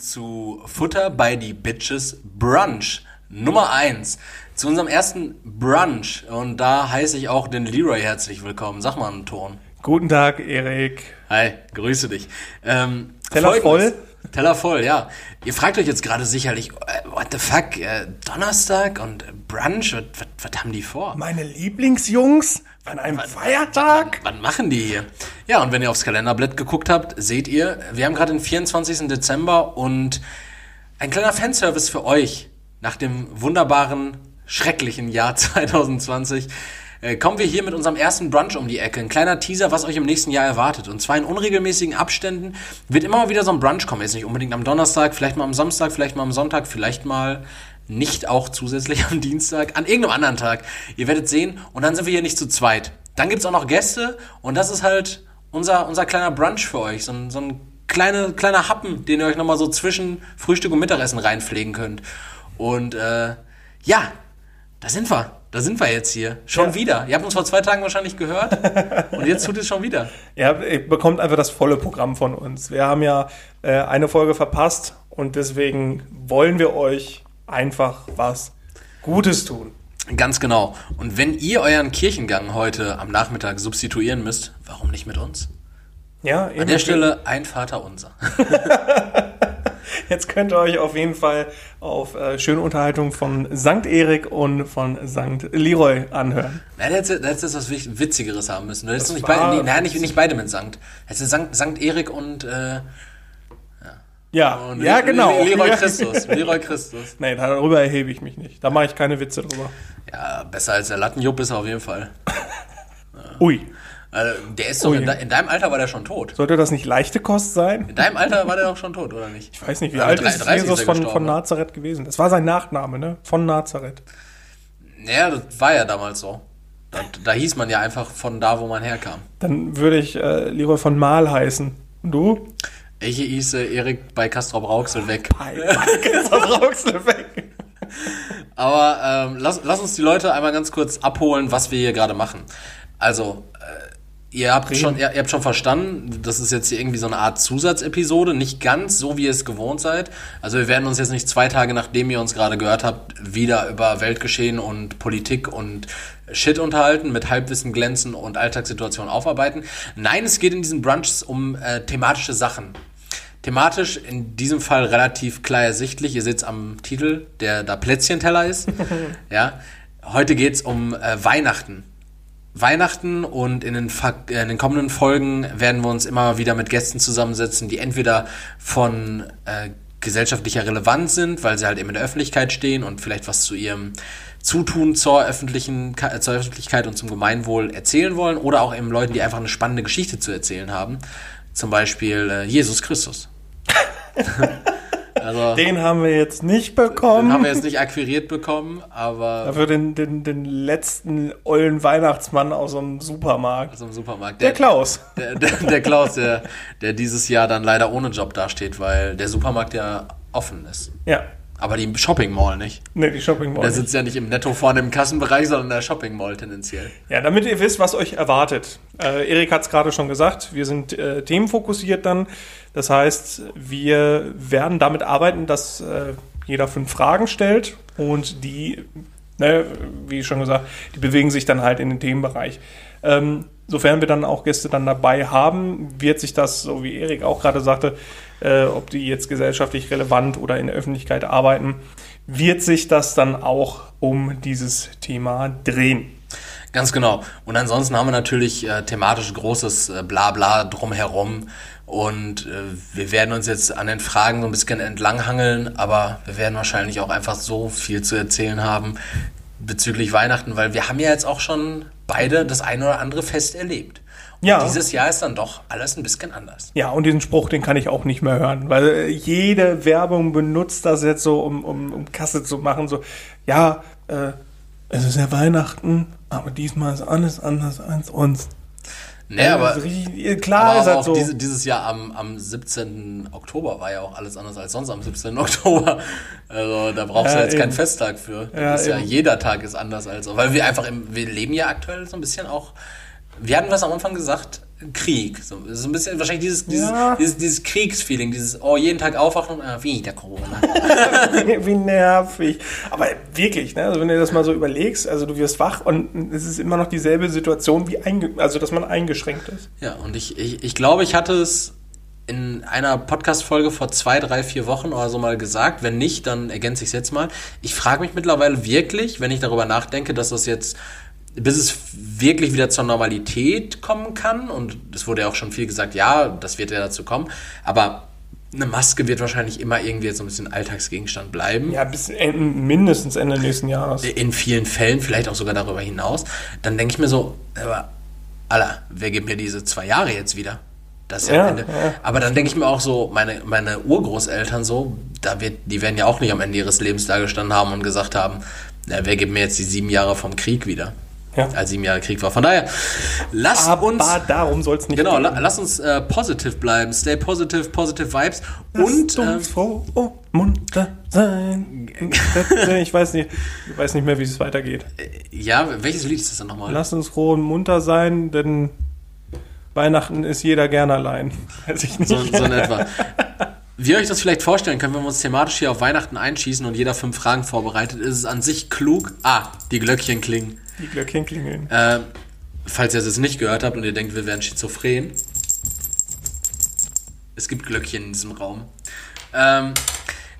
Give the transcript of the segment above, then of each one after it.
zu Futter bei die Bitches Brunch Nummer 1. Zu unserem ersten Brunch. Und da heiße ich auch den Leroy herzlich willkommen. Sag mal einen Ton. Guten Tag, Erik. Hi, grüße dich. Ähm, Teller voll? Teller voll, ja. Ihr fragt euch jetzt gerade sicherlich, äh, what the fuck, äh, Donnerstag und äh, Brunch, was, was, haben die vor? Meine Lieblingsjungs an einem Feiertag? Was machen die hier? Ja, und wenn ihr aufs Kalenderblatt geguckt habt, seht ihr, wir haben gerade den 24. Dezember und ein kleiner Fanservice für euch nach dem wunderbaren, schrecklichen Jahr 2020. Äh, kommen wir hier mit unserem ersten Brunch um die Ecke. Ein kleiner Teaser, was euch im nächsten Jahr erwartet. Und zwar in unregelmäßigen Abständen wird immer mal wieder so ein Brunch kommen. Jetzt nicht unbedingt am Donnerstag, vielleicht mal am Samstag, vielleicht mal am Sonntag, vielleicht mal nicht auch zusätzlich am Dienstag, an irgendeinem anderen Tag. Ihr werdet sehen. Und dann sind wir hier nicht zu zweit. Dann gibt's auch noch Gäste und das ist halt unser, unser kleiner Brunch für euch. So ein, so ein kleine, kleiner Happen, den ihr euch nochmal so zwischen Frühstück und Mittagessen reinpflegen könnt. Und äh, ja, da sind wir. Da sind wir jetzt hier. Schon Ja. wieder. Ihr habt uns vor zwei Tagen wahrscheinlich gehört. und jetzt tut es schon wieder. Ja, ihr bekommt einfach das volle Programm von uns. Wir haben ja äh, eine Folge verpasst und deswegen wollen wir euch einfach was Gutes tun. Ganz genau. Und wenn ihr euren Kirchengang heute am Nachmittag substituieren müsst, warum nicht mit uns? Ja, An der Stelle ein Vater unser. Jetzt könnt ihr euch auf jeden Fall auf äh, schöne Unterhaltung von St. Erik und von St. Leroy anhören. Na, da hättest du was Witzigeres haben müssen. Du hättest Das nicht, beide, nee, nein, nicht, nicht beide mit Sankt. Hättest du Sankt Erik und, äh, Ja, und ja genau. Le- Leroy. Christus. Leroy Christus. Nee, darüber erhebe ich mich nicht. Da mache ich keine Witze drüber. Ja, besser als der Lattenjupp ist er auf jeden Fall. Ui, Also, der ist doch, Ui. in, de, in deinem Alter war der schon tot. sollte das nicht leichte Kost sein? In deinem Alter war der doch schon tot, oder nicht? Ich weiß nicht, wie Ja, alt ist 30 Jesus er von, von ne? Nazareth gewesen? Das war sein Nachname, ne? Von Nazareth. Ja, das war ja damals so. Da, da hieß man ja einfach von da, wo man herkam. Dann würde ich äh, Leroy von Mahl heißen. Und du? Ich hieße Erik bei Castrop Rauxel weg. Rauxel weg. Aber ähm, lass, lass uns die Leute einmal ganz kurz abholen, was wir hier gerade machen. Also, äh, ihr, habt schon, ihr, ihr habt schon verstanden, das ist jetzt hier irgendwie so eine Art Zusatzepisode, nicht ganz so, wie ihr es gewohnt seid. Also wir werden uns jetzt nicht zwei Tage, nachdem ihr uns gerade gehört habt, wieder über Weltgeschehen und Politik und Shit unterhalten, mit Halbwissen glänzen und Alltagssituationen aufarbeiten. Nein, es geht in diesen Brunchs um äh, thematische Sachen. Thematisch in diesem Fall relativ klar ersichtlich. Ihr seht es am Titel, der da Plätzchenteller ist. ja. Heute geht's um äh, Weihnachten. Weihnachten und in den, äh, in den kommenden Folgen werden wir uns immer wieder mit Gästen zusammensetzen, die entweder von äh, gesellschaftlicher Relevanz sind, weil sie halt eben in der Öffentlichkeit stehen und vielleicht was zu ihrem Zutun zur, öffentlichen, äh, zur Öffentlichkeit und zum Gemeinwohl erzählen wollen, oder auch eben Leuten, die einfach eine spannende Geschichte zu erzählen haben. Zum Beispiel äh, Jesus Christus. also, Den haben wir jetzt nicht den bekommen. haben wir jetzt nicht akquiriert bekommen, aber Dafür den, den, den letzten ollen Weihnachtsmann aus dem Supermarkt. so im Supermarkt. Der Klaus. Der, der, der Klaus, der, der dieses Jahr dann leider ohne Job dasteht, weil der Supermarkt ja offen ist. Ja. Aber die Shopping Mall nicht. Ne, die Shopping Mall. Der sitzt ja nicht im Netto vorne im Kassenbereich, sondern in der Shopping Mall tendenziell. Ja, damit ihr wisst, was euch erwartet. Äh, Erik hat es gerade schon gesagt, wir sind äh, themenfokussiert dann. Das heißt, wir werden damit arbeiten, dass äh, jeder fünf Fragen stellt und die, ne, wie schon gesagt, die bewegen sich dann halt in den Themenbereich. Ähm, sofern wir dann auch Gäste dann dabei haben, wird sich das, so wie Erik auch gerade sagte, äh, ob die jetzt gesellschaftlich relevant oder in der Öffentlichkeit arbeiten, wird sich das dann auch um dieses Thema drehen. Ganz genau. Und ansonsten haben wir natürlich äh, thematisch großes äh, Blabla drumherum. Und äh, wir werden uns jetzt an den Fragen so ein bisschen entlanghangeln, aber wir werden wahrscheinlich auch einfach so viel zu erzählen haben bezüglich Weihnachten, weil wir haben ja jetzt auch schon beide das eine oder andere Fest erlebt. Ja. dieses Jahr ist dann doch alles ein bisschen anders. Ja, und diesen Spruch, den kann ich auch nicht mehr hören, weil äh, jede Werbung benutzt das jetzt so, um, um, um Kasse zu machen. So, ja, äh, es ist ja Weihnachten, aber diesmal ist alles anders als uns. Nee, Also, aber, richtig- klar aber ist halt auch so. diese, dieses Jahr am, am 17. Oktober war ja auch alles anders als sonst am 17. Oktober. Also da brauchst du Ja, jetzt keinen eben. Festtag für. Ja, ja jeder Tag ist anders als weil wir einfach im, wir leben ja aktuell so ein bisschen auch. Wir hatten was am Anfang gesagt, Krieg. So, so ein bisschen wahrscheinlich dieses, dieses, Ja. dieses, dieses Kriegsfeeling, dieses, oh, jeden Tag aufwachen und ah, wieder Corona. Wie nervig. Aber wirklich, ne? also wenn du das mal so überlegst, also du wirst wach und es ist immer noch dieselbe Situation wie einge also dass man eingeschränkt ist. Ja, und ich, ich, ich glaube, ich hatte es in einer Podcast-Folge vor zwei, drei, vier Wochen oder so mal gesagt. Wenn nicht, dann ergänze ich es jetzt mal. Ich frage mich mittlerweile wirklich, wenn ich darüber nachdenke, dass das jetzt, bis es wirklich wieder zur Normalität kommen kann, und es wurde ja auch schon viel gesagt, ja, das wird ja dazu kommen, aber eine Maske wird wahrscheinlich immer irgendwie jetzt so ein bisschen Alltagsgegenstand bleiben. Ja, bis en- mindestens Ende nächsten Jahres. In vielen Fällen, vielleicht auch sogar darüber hinaus. Dann denke ich mir so, aber, Alter, wer gibt mir diese zwei Jahre jetzt wieder? Das ist ja, Ja, Ende. ja. Aber dann denke ich mir auch so, meine, meine Urgroßeltern so, da wird, die werden ja auch nicht am Ende ihres Lebens da gestanden haben und gesagt haben, na, wer gibt mir jetzt die sieben Jahre vom Krieg wieder? Ja. Als sieben Jahre Krieg war. Von daher, lass Aber uns. darum soll es nicht Genau, gehen. la, lass uns äh, positiv bleiben. Stay positive, positive Vibes. Und Lasst ähm, uns froh und munter sein. Ich weiß nicht, ich weiß nicht mehr, wie es weitergeht. ja, welches Lied ist das denn nochmal? Lass uns froh und munter sein, denn Weihnachten ist jeder gern allein. Weiß ich nicht. So, so in etwa. Wie ihr euch das vielleicht vorstellen könnt, wenn wir uns thematisch hier auf Weihnachten einschießen und jeder fünf Fragen vorbereitet, ist es an sich klug. Ah, die Glöckchen klingen. Die Glöckchen klingeln. Äh, falls ihr es jetzt nicht gehört habt und ihr denkt, wir wären schizophren. Es gibt Glöckchen in diesem Raum. Ähm,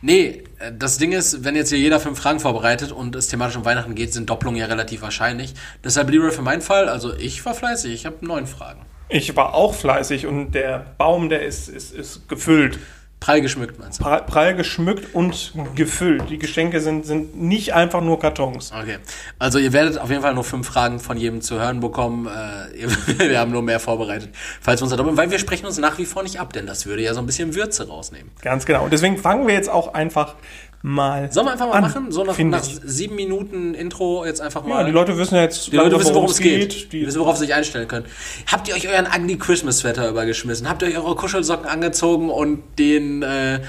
nee, äh, das Ding ist, wenn jetzt hier jeder fünf Fragen vorbereitet und es thematisch um Weihnachten geht, sind Doppelungen ja relativ wahrscheinlich. Deshalb Leroy für meinen Fall, also ich war fleißig, ich habe neun Fragen. Ich war auch fleißig und der Baum, der ist, ist, ist gefüllt. Prall geschmückt, meinst du? Prall, prall geschmückt und gefüllt. Die Geschenke sind, sind nicht einfach nur Kartons. Okay. Also ihr werdet auf jeden Fall nur fünf Fragen von jedem zu hören bekommen. Äh, wir haben nur mehr vorbereitet, falls wir uns da doppeln, weil wir sprechen uns nach wie vor nicht ab, denn das würde ja so ein bisschen Würze rausnehmen. Ganz genau. Und deswegen fangen wir jetzt auch einfach mal Sollen wir einfach mal an, machen? So nach, nach sieben Minuten Intro jetzt einfach mal. Ja, die Leute wissen ja jetzt, Die Leute wissen, worum es geht. Die Die wissen, worauf sie sich einstellen können. Habt ihr euch euren Ugly Christmas Sweater übergeschmissen? Habt ihr euch eure Kuschelsocken angezogen und den, äh,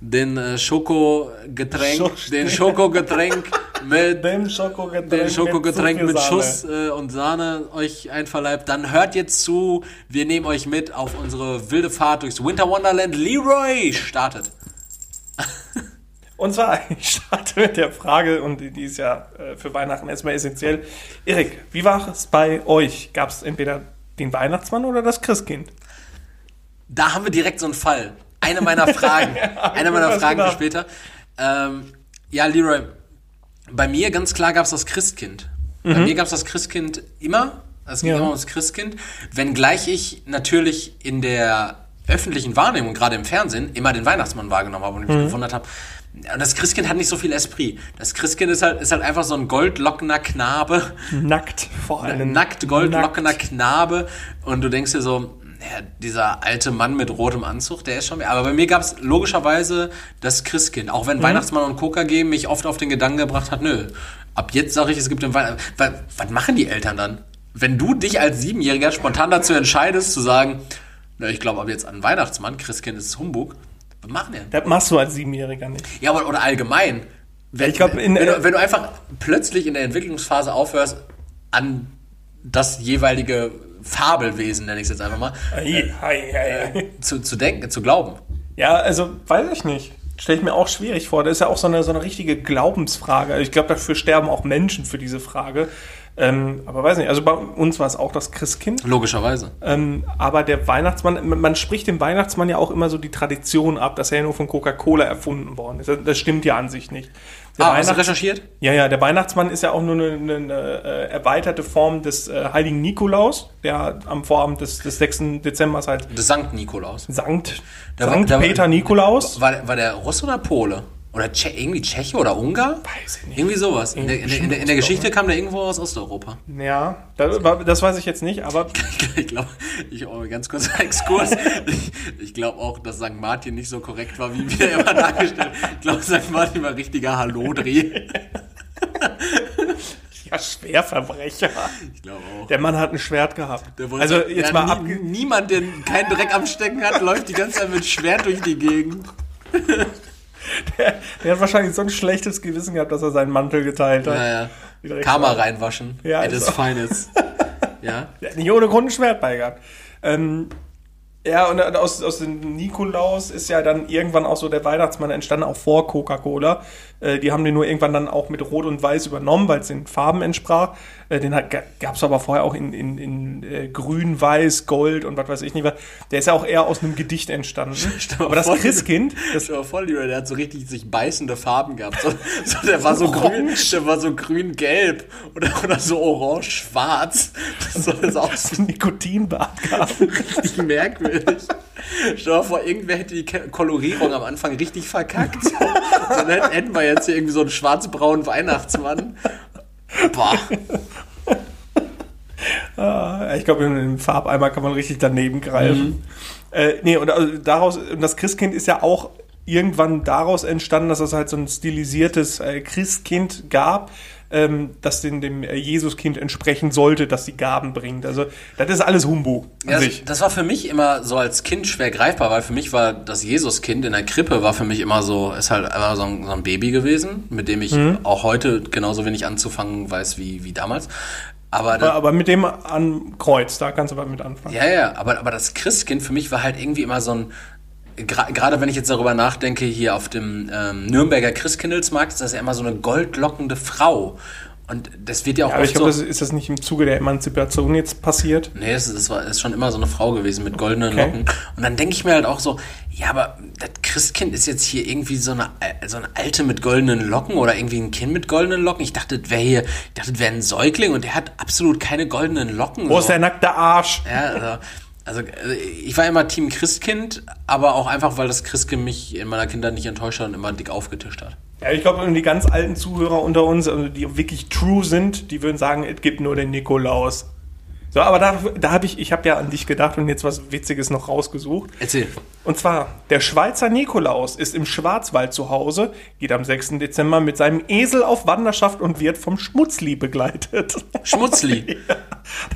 den äh, Schokogetränk, Scho- den Schokogetränk mit dem Schokogetränk, den Schokogetränk mit, Sahne. Schuss äh, und Sahne euch einverleibt, dann hört jetzt zu. Wir nehmen euch mit auf unsere wilde Fahrt durchs Winter Wonderland. Leroy startet. Und zwar, ich starte mit der Frage, und die ist ja äh, für Weihnachten erstmal essentiell. Erik, wie war es bei euch? Gab es entweder den Weihnachtsmann oder das Christkind? Da haben wir direkt so einen Fall. Eine meiner Fragen. eine meiner Fragen für gedacht. später. Ähm, ja, Leroy, bei mir ganz klar gab es das Christkind. Bei mir gab es das Christkind immer. Es ging Ja. immer ums Christkind. Wenngleich ich natürlich in der öffentlichen Wahrnehmung, gerade im Fernsehen, immer den Weihnachtsmann wahrgenommen habe und mich gewundert habe. Und das Christkind hat nicht so viel Esprit. Das Christkind ist halt, ist halt einfach so ein goldlockener Knabe, Nackt vor allem. nackt goldlockener Nackt. Knabe und du denkst dir so, ja, dieser alte Mann mit rotem Anzug, der ist schon mehr. Aber bei mir gab es logischerweise das Christkind. Auch wenn Mhm. Weihnachtsmann und Coca-G mich oft auf den Gedanken gebracht hat, nö, ab jetzt sage ich, es gibt den Weihnachtsmann. Was machen die Eltern dann? Wenn du dich als Siebenjähriger spontan dazu entscheidest, zu sagen, na, ich glaube ab jetzt an Weihnachtsmann, Christkind ist Humbug, was machen denn? Das machst du als Siebenjähriger nicht. Ja, aber, oder allgemein. Wenn, Ich glaub, wenn, du, wenn du einfach plötzlich in der Entwicklungsphase aufhörst, an das jeweilige Fabelwesen, nenne ich es jetzt einfach mal, Ei, ei, ei, ei. zu, zu denken, zu glauben. Ja, also weiß ich nicht. Stelle ich mir auch schwierig vor. Das ist ja auch so eine, so eine richtige Glaubensfrage. Also ich glaube, dafür sterben auch Menschen für diese Frage. Ähm, aber weiß nicht, also bei uns war es auch das Christkind. Logischerweise. Ähm, aber der Weihnachtsmann, man, spricht dem Weihnachtsmann ja auch immer so die Tradition ab, dass er ja nur von Coca-Cola erfunden worden ist. Das, das stimmt ja an sich nicht. Der Ah, hast du recherchiert? ja, ja, der Weihnachtsmann ist ja auch nur eine, eine, eine äh, erweiterte Form des äh, heiligen Nikolaus, der am Vorabend des, des 6. Dezember halt Das Sankt Nikolaus. Sankt, Der war- Sankt war- Peter Nikolaus. War, war der Russe oder Pole? Oder Tsche irgendwie Tscheche oder Ungar? Weiß ich nicht. Irgendwie sowas. In der, in der, in der, in der Geschichte kam der irgendwo aus Osteuropa. Ja, das, das weiß ich jetzt nicht, aber Ich glaube, ich oh, ganz kurzer Exkurs. Ich, ich glaube auch, dass St. Martin nicht so korrekt war, wie wir immer dargestellt. Ich glaube, St. Martin war richtiger Hallodri. ja, Schwerverbrecher. Ich glaube auch. Der Mann hat ein Schwert gehabt. Also jetzt ja, mal abge Niemand, der keinen Dreck am Stecken hat, läuft die ganze Zeit mit Schwert durch die Gegend. Der hat wahrscheinlich so ein schlechtes Gewissen gehabt, dass er seinen Mantel geteilt hat. Wie direkt Karma reinwaschen. Ja, At ist its so. finest. Ja. Der hat nicht ohne Grund ein Schwert bei gehabt. Ähm, ja, und aus, aus dem Nikolaus ist ja dann irgendwann auch so der Weihnachtsmann entstanden, auch vor Coca-Cola. Äh, die haben den nur irgendwann dann auch mit Rot und Weiß übernommen, weil es den Farben entsprach. Äh, den gab es aber vorher auch in, in, in äh, Grün, Weiß, Gold und was weiß ich nicht. was. Der ist ja auch eher aus einem Gedicht entstanden. aber das Christkind. Das war voll, der hat so richtig sich beißende Farben gehabt. So, so, der war so grün, der war so grün-gelb oder, oder so orange-schwarz. Das soll es auch so ein Nikotinbad gehabt. richtig merkwürdig. Stell dir vor, irgendwer hätte die Kolorierung am Anfang richtig verkackt. Dann hätten wir jetzt hier irgendwie so einen schwarz-braunen Weihnachtsmann. Boah. Ah, ich glaube, in dem Farbeimer kann man richtig daneben greifen. Mhm. Äh, nee, und also daraus, und das Christkind ist ja auch irgendwann daraus entstanden, dass es halt so ein stilisiertes äh, Christkind gab, ähm, das den, dem äh, Jesuskind entsprechen sollte, dass die Gaben bringt. Also das ist alles Humbug. Ja, das, das, war für mich immer so als Kind schwer greifbar, weil für mich war das Jesuskind in der Krippe war für mich immer so, ist halt immer so ein, so ein Baby gewesen, mit dem ich mhm. auch heute genauso wenig anzufangen weiß wie, wie damals. Aber, aber, aber, mit dem an Kreuz, da kannst du aber mit anfangen. Ja, ja, aber, aber das Christkind für mich war halt irgendwie immer so ein, gerade wenn ich jetzt darüber nachdenke, hier auf dem ähm, Nürnberger Christkindlesmarkt ist das ja immer so eine goldlockende Frau. Und das wird ja auch. Ja, aber ich glaube, so, ist das nicht im Zuge der Emanzipation jetzt passiert? Nee, das, das war ist schon immer so eine Frau gewesen mit goldenen okay. Locken. Und dann denke ich mir halt auch so, ja, aber das Christkind ist jetzt hier irgendwie so eine, so eine Alte mit goldenen Locken oder irgendwie ein Kind mit goldenen Locken. Ich dachte, das wäre hier, ich dachte, das wäre ein Säugling und der hat absolut keine goldenen Locken. Wo so. ist der nackte Arsch? Ja, also, also äh, ich war immer Team Christkind, aber auch einfach, weil das Christkind mich in meiner Kindheit nicht enttäuscht hat und immer dick aufgetischt hat. Ja, ich glaube, die ganz alten Zuhörer unter uns, also die wirklich true sind, die würden sagen, es gibt nur den Nikolaus. So, aber da, da habe ich, ich habe ja an dich gedacht und jetzt was Witziges noch rausgesucht. Erzähl. Und zwar, der Schweizer Nikolaus ist im Schwarzwald zu Hause, geht am 6. Dezember mit seinem Esel auf Wanderschaft und wird vom Schmutzli begleitet. Schmutzli? ja,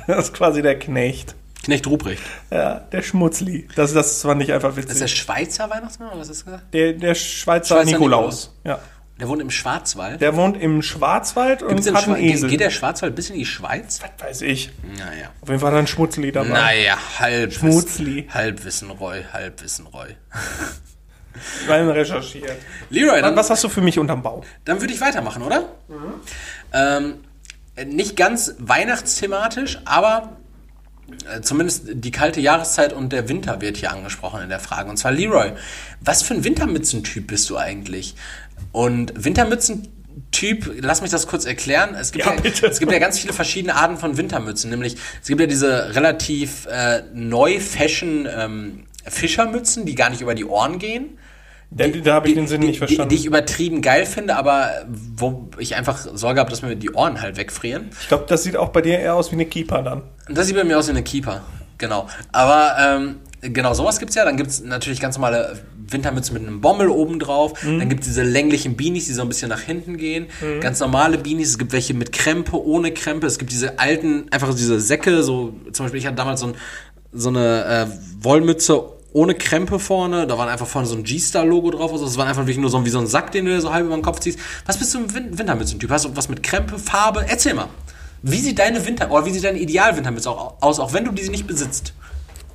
das ist quasi der Knecht. Knecht Ruprecht. Ja, der Schmutzli. Das, das fand ich einfach witzig. Das ist der Schweizer Weihnachtsmann oder was ist das? Der, der Schweizer, Schweizer Nikolaus. Nikolaus. Ja. Der wohnt im Schwarzwald. Der wohnt im Schwarzwald und hat einen Esel. Geht der Schwarzwald bis in die Schweiz? Was weiß ich. Naja. Auf jeden Fall ein Schmutzli dabei. Naja, halb. Schmutzli. Halbwissen Roy, Halbwissen Roy. Rein recherchiert. Leroy, dann, was hast du für mich unterm Bau? Dann würde ich weitermachen, oder? Mhm. Ähm, nicht ganz weihnachtsthematisch, aber zumindest die kalte Jahreszeit und der Winter wird hier angesprochen in der Frage. Und zwar Leroy, was für ein Wintermützentyp bist du eigentlich? Und Wintermützentyp, lass mich das kurz erklären. Es gibt ja, ja es gibt ja ganz viele verschiedene Arten von Wintermützen. Nämlich, es gibt ja diese relativ äh, neu-fashion ähm, Fischermützen, die gar nicht über die Ohren gehen. Die, da habe ich den Sinn die, nicht verstanden. Die, die, ich übertrieben geil finde, aber wo ich einfach Sorge habe, dass mir die Ohren halt wegfrieren. Ich glaube, das sieht auch bei dir eher aus wie eine Keeper dann. Das sieht bei mir aus wie eine Keeper, genau. Aber ähm, genau sowas gibt es ja. Dann gibt es natürlich ganz normale Wintermütze mit einem Bommel oben drauf. Mhm. Dann gibt es diese länglichen Beanies, die so ein bisschen nach hinten gehen. Mhm. Ganz normale Beanies. Es gibt welche mit Krempe, ohne Krempe. Es gibt diese alten, einfach diese Säcke. So, zum Beispiel, ich hatte damals so, ein, so eine äh, Wollmütze ohne Krempe vorne. Da war einfach vorne so ein G-Star-Logo drauf. Also das war einfach wirklich nur so wie so ein Sack, den du so halb über den Kopf ziehst. Was bist du im Wintermützen-Typ? Hast du was mit Krempe, Farbe? Erzähl mal. Wie sieht deine Winter- oder wie sieht deine Ideal-Wintermütze aus, auch wenn du diese nicht besitzt?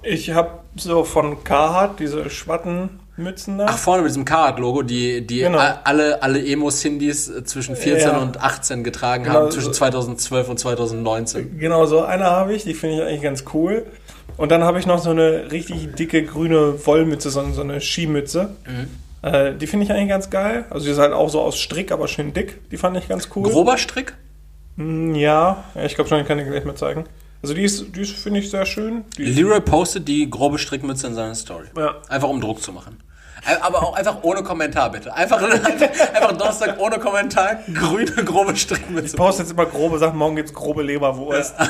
Ich habe so von Carhartt diese Schwattenmützen da. Ach, vorne mit diesem Carhartt-Logo, die, die genau. alle, alle Emo-Sindis äh, zwischen 14 ja. und 18 getragen genau, haben, zwischen 2012 und 2019. Genau, so eine habe ich, die finde ich eigentlich ganz cool. Und dann habe ich noch so eine richtig dicke grüne Wollmütze, so, so eine Skimütze. Mhm. Äh, die finde ich eigentlich ganz geil. Also die ist halt auch so aus Strick, aber schön dick. Die fand ich ganz cool. Grober Strick? Mm, ja, ich glaube schon, ich kann die gleich mal zeigen. Also die ist, die ist finde ich, sehr schön. Die Leroy postet die grobe Strickmütze in seiner Story. Ja. Einfach um Druck zu machen. Aber auch einfach ohne Kommentar, bitte. Einfach, einfach Donnerstag ohne Kommentar, grüne, grobe Strickmütze. Ich poste jetzt immer grobe Sachen, morgen gibt es grobe Leberwurst. Ja,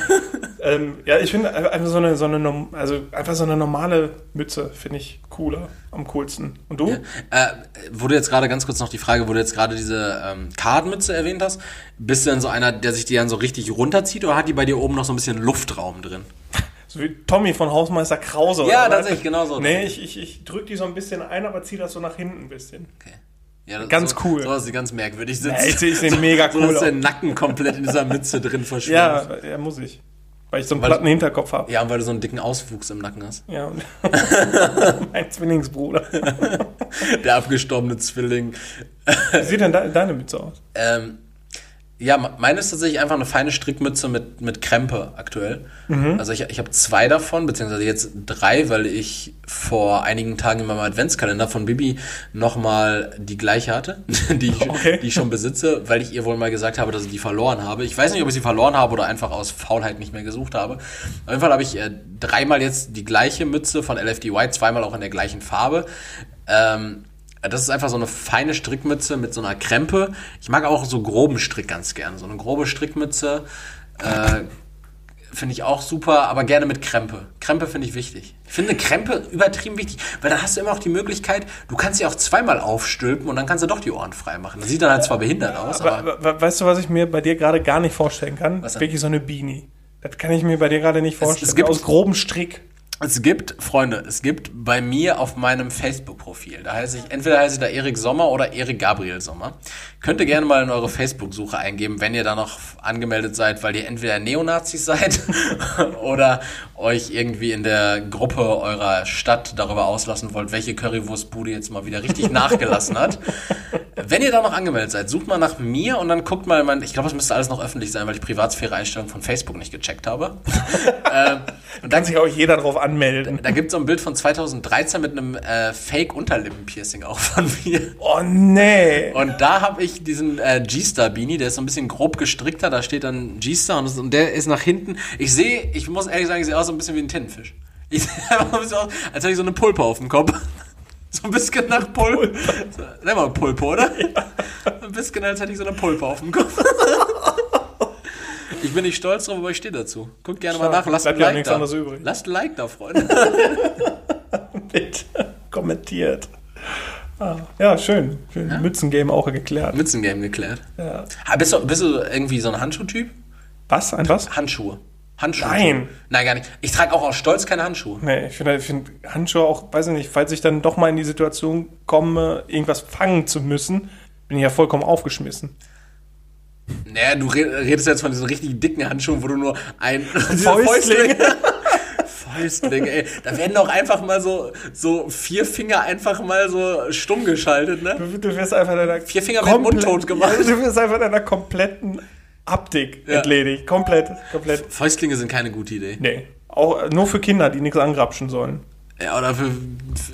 ähm, ja ich finde einfach so eine, so eine, also einfach so eine normale Mütze finde ich cooler, am coolsten. Und du? Ja. Äh, wo du jetzt gerade ganz kurz noch die Frage, wo du jetzt gerade diese ähm, Cardmütze erwähnt hast, bist du denn so einer, der sich die dann so richtig runterzieht oder hat die bei dir oben noch so ein bisschen Luftraum drin? So wie Tommy von Hausmeister Krause. Ja, tatsächlich, genau so. Nee, ich, ich, ich drücke die so ein bisschen ein, aber ziehe das so nach hinten ein bisschen. Okay. Ja, ganz so, cool. So, dass sie ganz merkwürdig sitzt. Ja, ich, sehe mega so, cool dass der Nacken komplett in dieser Mütze drin verschwindet. Ja, ja, muss ich. Weil ich so einen Weil- platten Hinterkopf habe. Ja, und weil du so einen dicken Auswuchs im Nacken hast. Ja. mein Zwillingsbruder. Der abgestorbene Zwilling. Wie sieht denn de deine Mütze aus? Ähm, ja, me- meine ist tatsächlich einfach eine feine Strickmütze mit, mit Krempe aktuell. Also ich, ich habe zwei davon, beziehungsweise jetzt drei, weil ich vor einigen Tagen in meinem Adventskalender von Bibi nochmal die gleiche hatte, die ich, Okay. die ich schon besitze, weil ich ihr wohl mal gesagt habe, dass ich die verloren habe. Ich weiß nicht, ob ich sie verloren habe oder einfach aus Faulheit nicht mehr gesucht habe. Auf jeden Fall habe ich äh, dreimal jetzt die gleiche Mütze von LFDY, zweimal auch in der gleichen Farbe. Ähm, das ist einfach so eine feine Strickmütze mit so einer Krempe. Ich mag auch so groben Strick ganz gern. So eine grobe Strickmütze äh, finde ich auch super, aber gerne mit Krempe. Krempe finde ich wichtig. Ich finde Krempe übertrieben wichtig, weil dann hast du immer auch die Möglichkeit, du kannst sie auch zweimal aufstülpen und dann kannst du doch die Ohren frei machen. Das sieht dann halt zwar behindert aus, aber, Aber, we- weißt du, was ich mir bei dir gerade gar nicht vorstellen kann? Wirklich so eine Beanie. Das kann ich mir bei dir gerade nicht vorstellen. es gibt- Aus grobem Strick. Es gibt, Freunde, es gibt bei mir auf meinem Facebook-Profil, da heiße ich, entweder heiße ich da Erik Sommer oder Erik Gabriel Sommer. Könnt ihr gerne mal in eure Facebook-Suche eingeben, wenn ihr da noch angemeldet seid, weil ihr entweder Neonazis seid oder euch irgendwie in der Gruppe eurer Stadt darüber auslassen wollt, welche Currywurstbude jetzt mal wieder richtig nachgelassen hat. Wenn ihr da noch angemeldet seid, sucht mal nach mir und dann guckt mal, mein, ich glaube, es müsste alles noch öffentlich sein, weil ich Privatsphäre-Einstellung von Facebook nicht gecheckt habe. ähm, und Kann sich auch jeder drauf anmelden. da gibt es so ein Bild von 2013 mit einem äh, Fake-Unterlippenpiercing auch von mir. Oh nee. Und da habe ich diesen äh, G-Star-Beanie, der ist so ein bisschen grob gestrickter, da steht dann G-Star und, und der ist nach hinten. Ich sehe, ich muss ehrlich sagen, ich sehe aus so ein bisschen wie ein Tintenfisch. Ich sehe einfach ein bisschen aus, als hätte ich so eine Pulpe auf dem Kopf. So ein bisschen nach Pulpe. Sag mal Pulpe, oder? Ein bisschen, als hätte ich so eine Pulpe auf dem Kopf. Ich bin nicht stolz drauf, aber ich stehe dazu. Guckt gerne mal Stark. nach. Lasst ein Bleibt ja Like nichts da. anderes übrig. Lasst ein Like da, Freunde. Bitte. Kommentiert. Ah, ja, schön. schön. Mützengame auch geklärt. Mützengame geklärt. Ja. Ah, Bist du, bist du irgendwie so ein Handschuhtyp? Was? Ein was? Handschuhe. Handschuhe. Nein. Nein, gar nicht. Ich trage auch aus Stolz keine Handschuhe. Nee, ich finde find Handschuhe auch, weiß ich nicht, falls ich dann doch mal in die Situation komme, irgendwas fangen zu müssen, bin ich ja vollkommen aufgeschmissen. Naja, du red- redest jetzt von diesen richtig dicken Handschuhen, wo du nur ein Fäustling. Fäustling, ey. Da werden doch einfach mal so, so vier Finger einfach mal so stumm geschaltet, ne? Du, du wirst einfach deiner Vier Finger werden mundtot gemacht. Ja, du wirst einfach deiner kompletten Haptik Ja. entledigt. Komplett, komplett. Fäustlinge sind keine gute Idee. Nee. Auch nur für Kinder, die nichts angrapschen sollen. Ja, oder für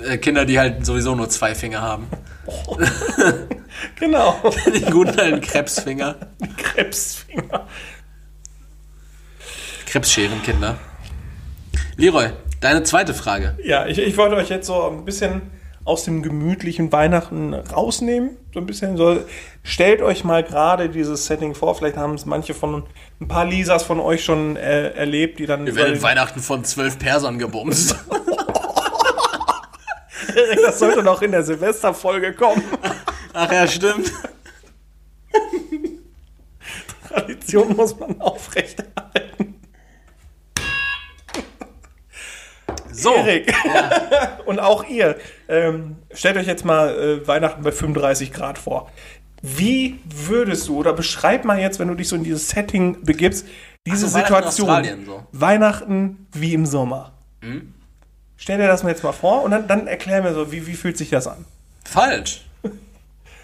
äh, Kinder, die halt sowieso nur zwei Finger haben. Genau. Die guten alten Krebsfinger. Krebsfinger. Krebsscherenkinder. Leroy, deine zweite Frage. Ja, ich, ich wollte euch jetzt so ein bisschen aus dem gemütlichen Weihnachten rausnehmen. So ein bisschen so. Stellt euch mal gerade dieses Setting vor. Vielleicht haben es manche von, ein paar Lisas von euch schon äh, erlebt, die dann. Wir werden Weihnachten von zwölf Persern gebumst. das sollte noch in der Silvesterfolge kommen. Ach ja, stimmt. Tradition muss man aufrechterhalten. So. Erik. Und auch ihr. Ähm, stellt euch jetzt mal äh, Weihnachten bei 35 Grad vor. Wie würdest du, oder beschreib mal jetzt, wenn du dich so in dieses Setting begibst, diese so, Weihnachten Situation. Australien, so. Mhm. Weihnachten wie im Sommer. Stell dir das mal jetzt mal vor und dann, dann erklär mir so, wie, wie fühlt sich das an? Falsch.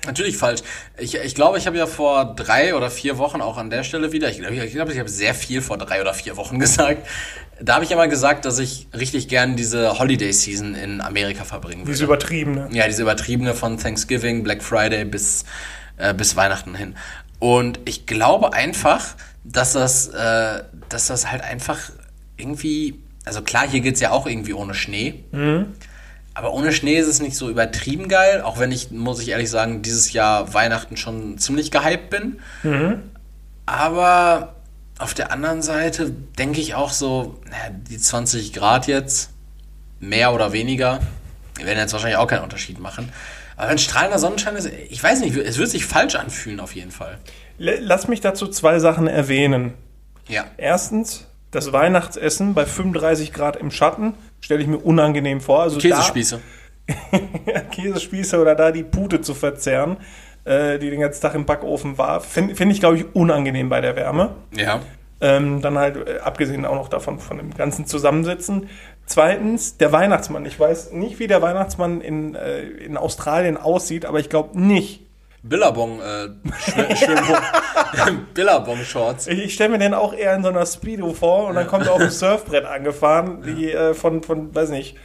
Natürlich falsch. Ich, ich glaube, ich habe ja vor drei oder vier Wochen auch an der Stelle wieder, ich glaube, ich, glaube, ich habe sehr viel vor drei oder vier Wochen gesagt. Da habe ich immer gesagt, dass ich richtig gern diese Holiday Season in Amerika verbringen würde. Diese übertriebene. Ja, diese übertriebene von Thanksgiving, Black Friday bis, äh, bis Weihnachten hin. Und ich glaube einfach, dass das, äh, dass das halt einfach irgendwie, also klar, hier geht's ja auch irgendwie ohne Schnee. Aber ohne Schnee ist es nicht so übertrieben geil, auch wenn ich, muss ich ehrlich sagen, dieses Jahr Weihnachten schon ziemlich gehypt bin. Aber auf der anderen Seite denke ich auch so, die 20 Grad jetzt, mehr oder weniger, werden jetzt wahrscheinlich auch keinen Unterschied machen. Aber wenn strahlender Sonnenschein ist, ich weiß nicht, es wird sich falsch anfühlen auf jeden Fall. Lass mich dazu zwei Sachen erwähnen. Ja. Erstens, das Weihnachtsessen bei 35 Grad im Schatten stelle ich mir unangenehm vor. Also Käsespieße. Käsespieße oder da die Pute zu verzehren, äh, die den ganzen Tag im Backofen war, finde find ich, glaube ich, unangenehm bei der Wärme. Ja. Ähm, dann halt, äh, abgesehen auch noch davon, von dem ganzen Zusammensitzen. Zweitens, der Weihnachtsmann. Ich weiß nicht, wie der Weihnachtsmann in, äh, in Australien aussieht, aber ich glaube nicht. Billabong, äh, Billabong-Shorts. Ich, ich stelle mir den auch eher in so einer Speedo vor und dann kommt er auf dem Surfbrett angefahren, die äh, von, von, weiß nicht,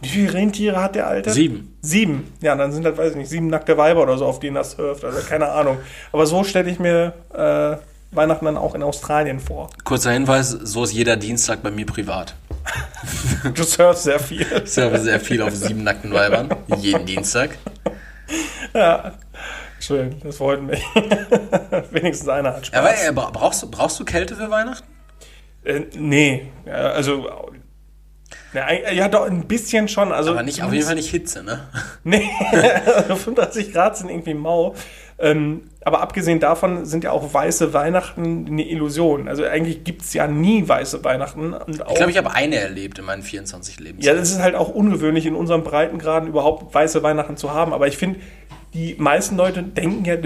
wie viele Rentiere hat der Alte? Sieben. Sieben. Ja, dann sind das, weiß ich nicht, sieben nackte Weiber oder so, auf denen das surft. Also keine Ahnung. Aber so stelle ich mir äh, Weihnachten dann auch in Australien vor. Kurzer Hinweis, so ist jeder Dienstag bei mir privat. Du surfst sehr viel. Ich surfe sehr viel auf sieben nackten Weibern. Jeden Dienstag. Ja. Schön, das freut mich. Wenigstens einer hat Spaß. Aber äh, bra- brauchst, du, brauchst du Kälte für Weihnachten? Äh, nee, ja, also. Ja, ja, doch, ein bisschen schon. Also Aber nicht, auf jeden Fall nicht Hitze, ne? Nee, also 35 Grad sind irgendwie mau. Ähm, aber abgesehen davon sind ja auch weiße Weihnachten eine Illusion. Also eigentlich gibt es ja nie weiße Weihnachten. Ich glaube, ich habe eine erlebt in meinen 24 ja, Lebensjahren. das ist halt auch ungewöhnlich in unserem Breitengraden überhaupt weiße Weihnachten zu haben. Aber ich finde, die meisten Leute denken ja,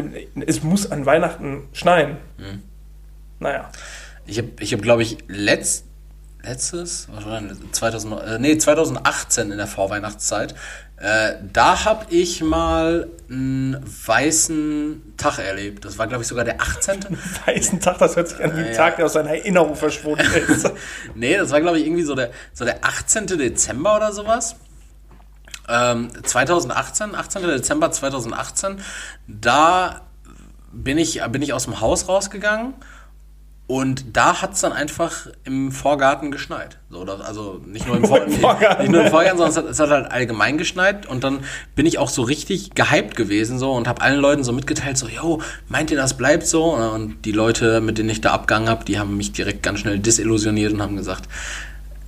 es muss an Weihnachten schneien. Mhm. Naja. Ich habe, ich hab, glaube ich, letzt, letztes, was war denn, 2000, äh, nee, 2018 in der Vorweihnachtszeit, äh, da habe ich mal einen weißen Tag erlebt. Das war, glaube ich, sogar der 18. Weißen Tag, das hört sich an wie ein Ja. Tag, der aus seiner Erinnerung verschwunden ist. nee, das war, glaube ich, irgendwie so der, so der 18. Dezember oder sowas. Ähm, 2018, 18. Dezember 2018, da bin ich, bin ich aus dem Haus rausgegangen und da hat es dann einfach im Vorgarten geschneit. So, das, also nicht nur im, Vor Im Vorgarten. nicht nur im Vorgarten, sondern es hat, es hat halt allgemein geschneit und dann bin ich auch so richtig gehypt gewesen so und habe allen Leuten so mitgeteilt, so, yo, meint ihr, das bleibt so? Und die Leute, mit denen ich da abgegangen habe, die haben mich direkt ganz schnell desillusioniert und haben gesagt,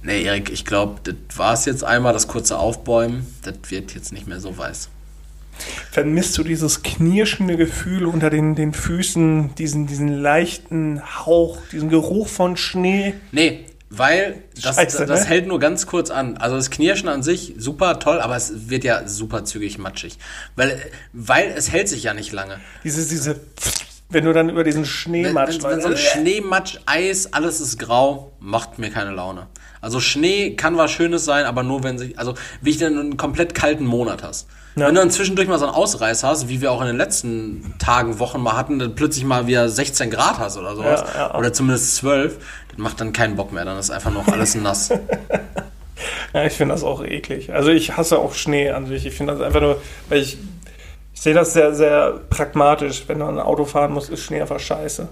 nee, Erik, ich glaube, das war es jetzt einmal, das kurze Aufbäumen, das wird jetzt nicht mehr so weiß. Vermisst du dieses knirschende Gefühl unter den, den Füßen, diesen, diesen leichten Hauch, diesen Geruch von Schnee? Nee, weil das, Scheiße, das ne? hält nur ganz kurz an. Also das Knirschen an sich, super toll, aber es wird ja super zügig matschig. Weil, weil es hält sich ja nicht lange. Diese, diese, wenn du dann über diesen Schnee Wenn, wenn, wenn so ein Schneematsch, Eis, alles ist grau, macht mir keine Laune. Also Schnee kann was Schönes sein, aber nur wenn sich, also wie ich denn einen komplett kalten Monat hast. Ja. Wenn du dann zwischendurch mal so einen Ausreißer hast, wie wir auch in den letzten Tagen, Wochen mal hatten, dann plötzlich mal wieder 16 Grad hast oder sowas, Ja, ja. oder zumindest 12, das macht dann keinen Bock mehr, dann ist einfach noch alles nass. Ja, ich finde das auch eklig. Also ich hasse auch Schnee an sich. Ich finde das einfach nur, weil ich, ich sehe das sehr, sehr pragmatisch. Wenn du ein Auto fahren musst, ist Schnee einfach scheiße.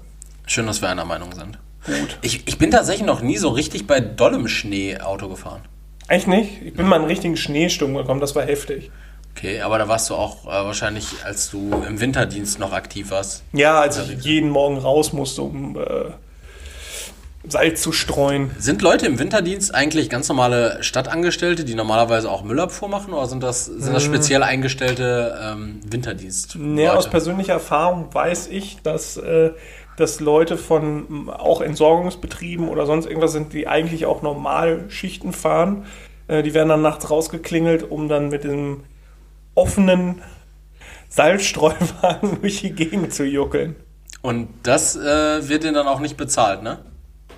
Schön, dass wir einer Meinung sind. Gut. Ich, ich bin tatsächlich noch nie so richtig bei dollem Schnee Auto gefahren. Eigentlich nicht. Ich bin mal in einen richtigen Schneesturm gekommen, das war heftig. Okay, aber da warst du auch äh, wahrscheinlich, als du im Winterdienst noch aktiv warst. Ja, als ich jeden Morgen raus musste, um äh, Salz zu streuen. Sind Leute im Winterdienst eigentlich ganz normale Stadtangestellte, die normalerweise auch Müllabfuhr machen, oder sind das, sind das speziell eingestellte ähm, Winterdienst? Nee, aus persönlicher Erfahrung weiß ich, dass, äh, dass Leute von auch Entsorgungsbetrieben oder sonst irgendwas sind, die eigentlich auch normal Schichten fahren. Äh, die werden dann nachts rausgeklingelt, um dann mit dem offenen Salzstreuwagen durch die Gegend zu juckeln. Und das äh, wird denen dann auch nicht bezahlt, ne?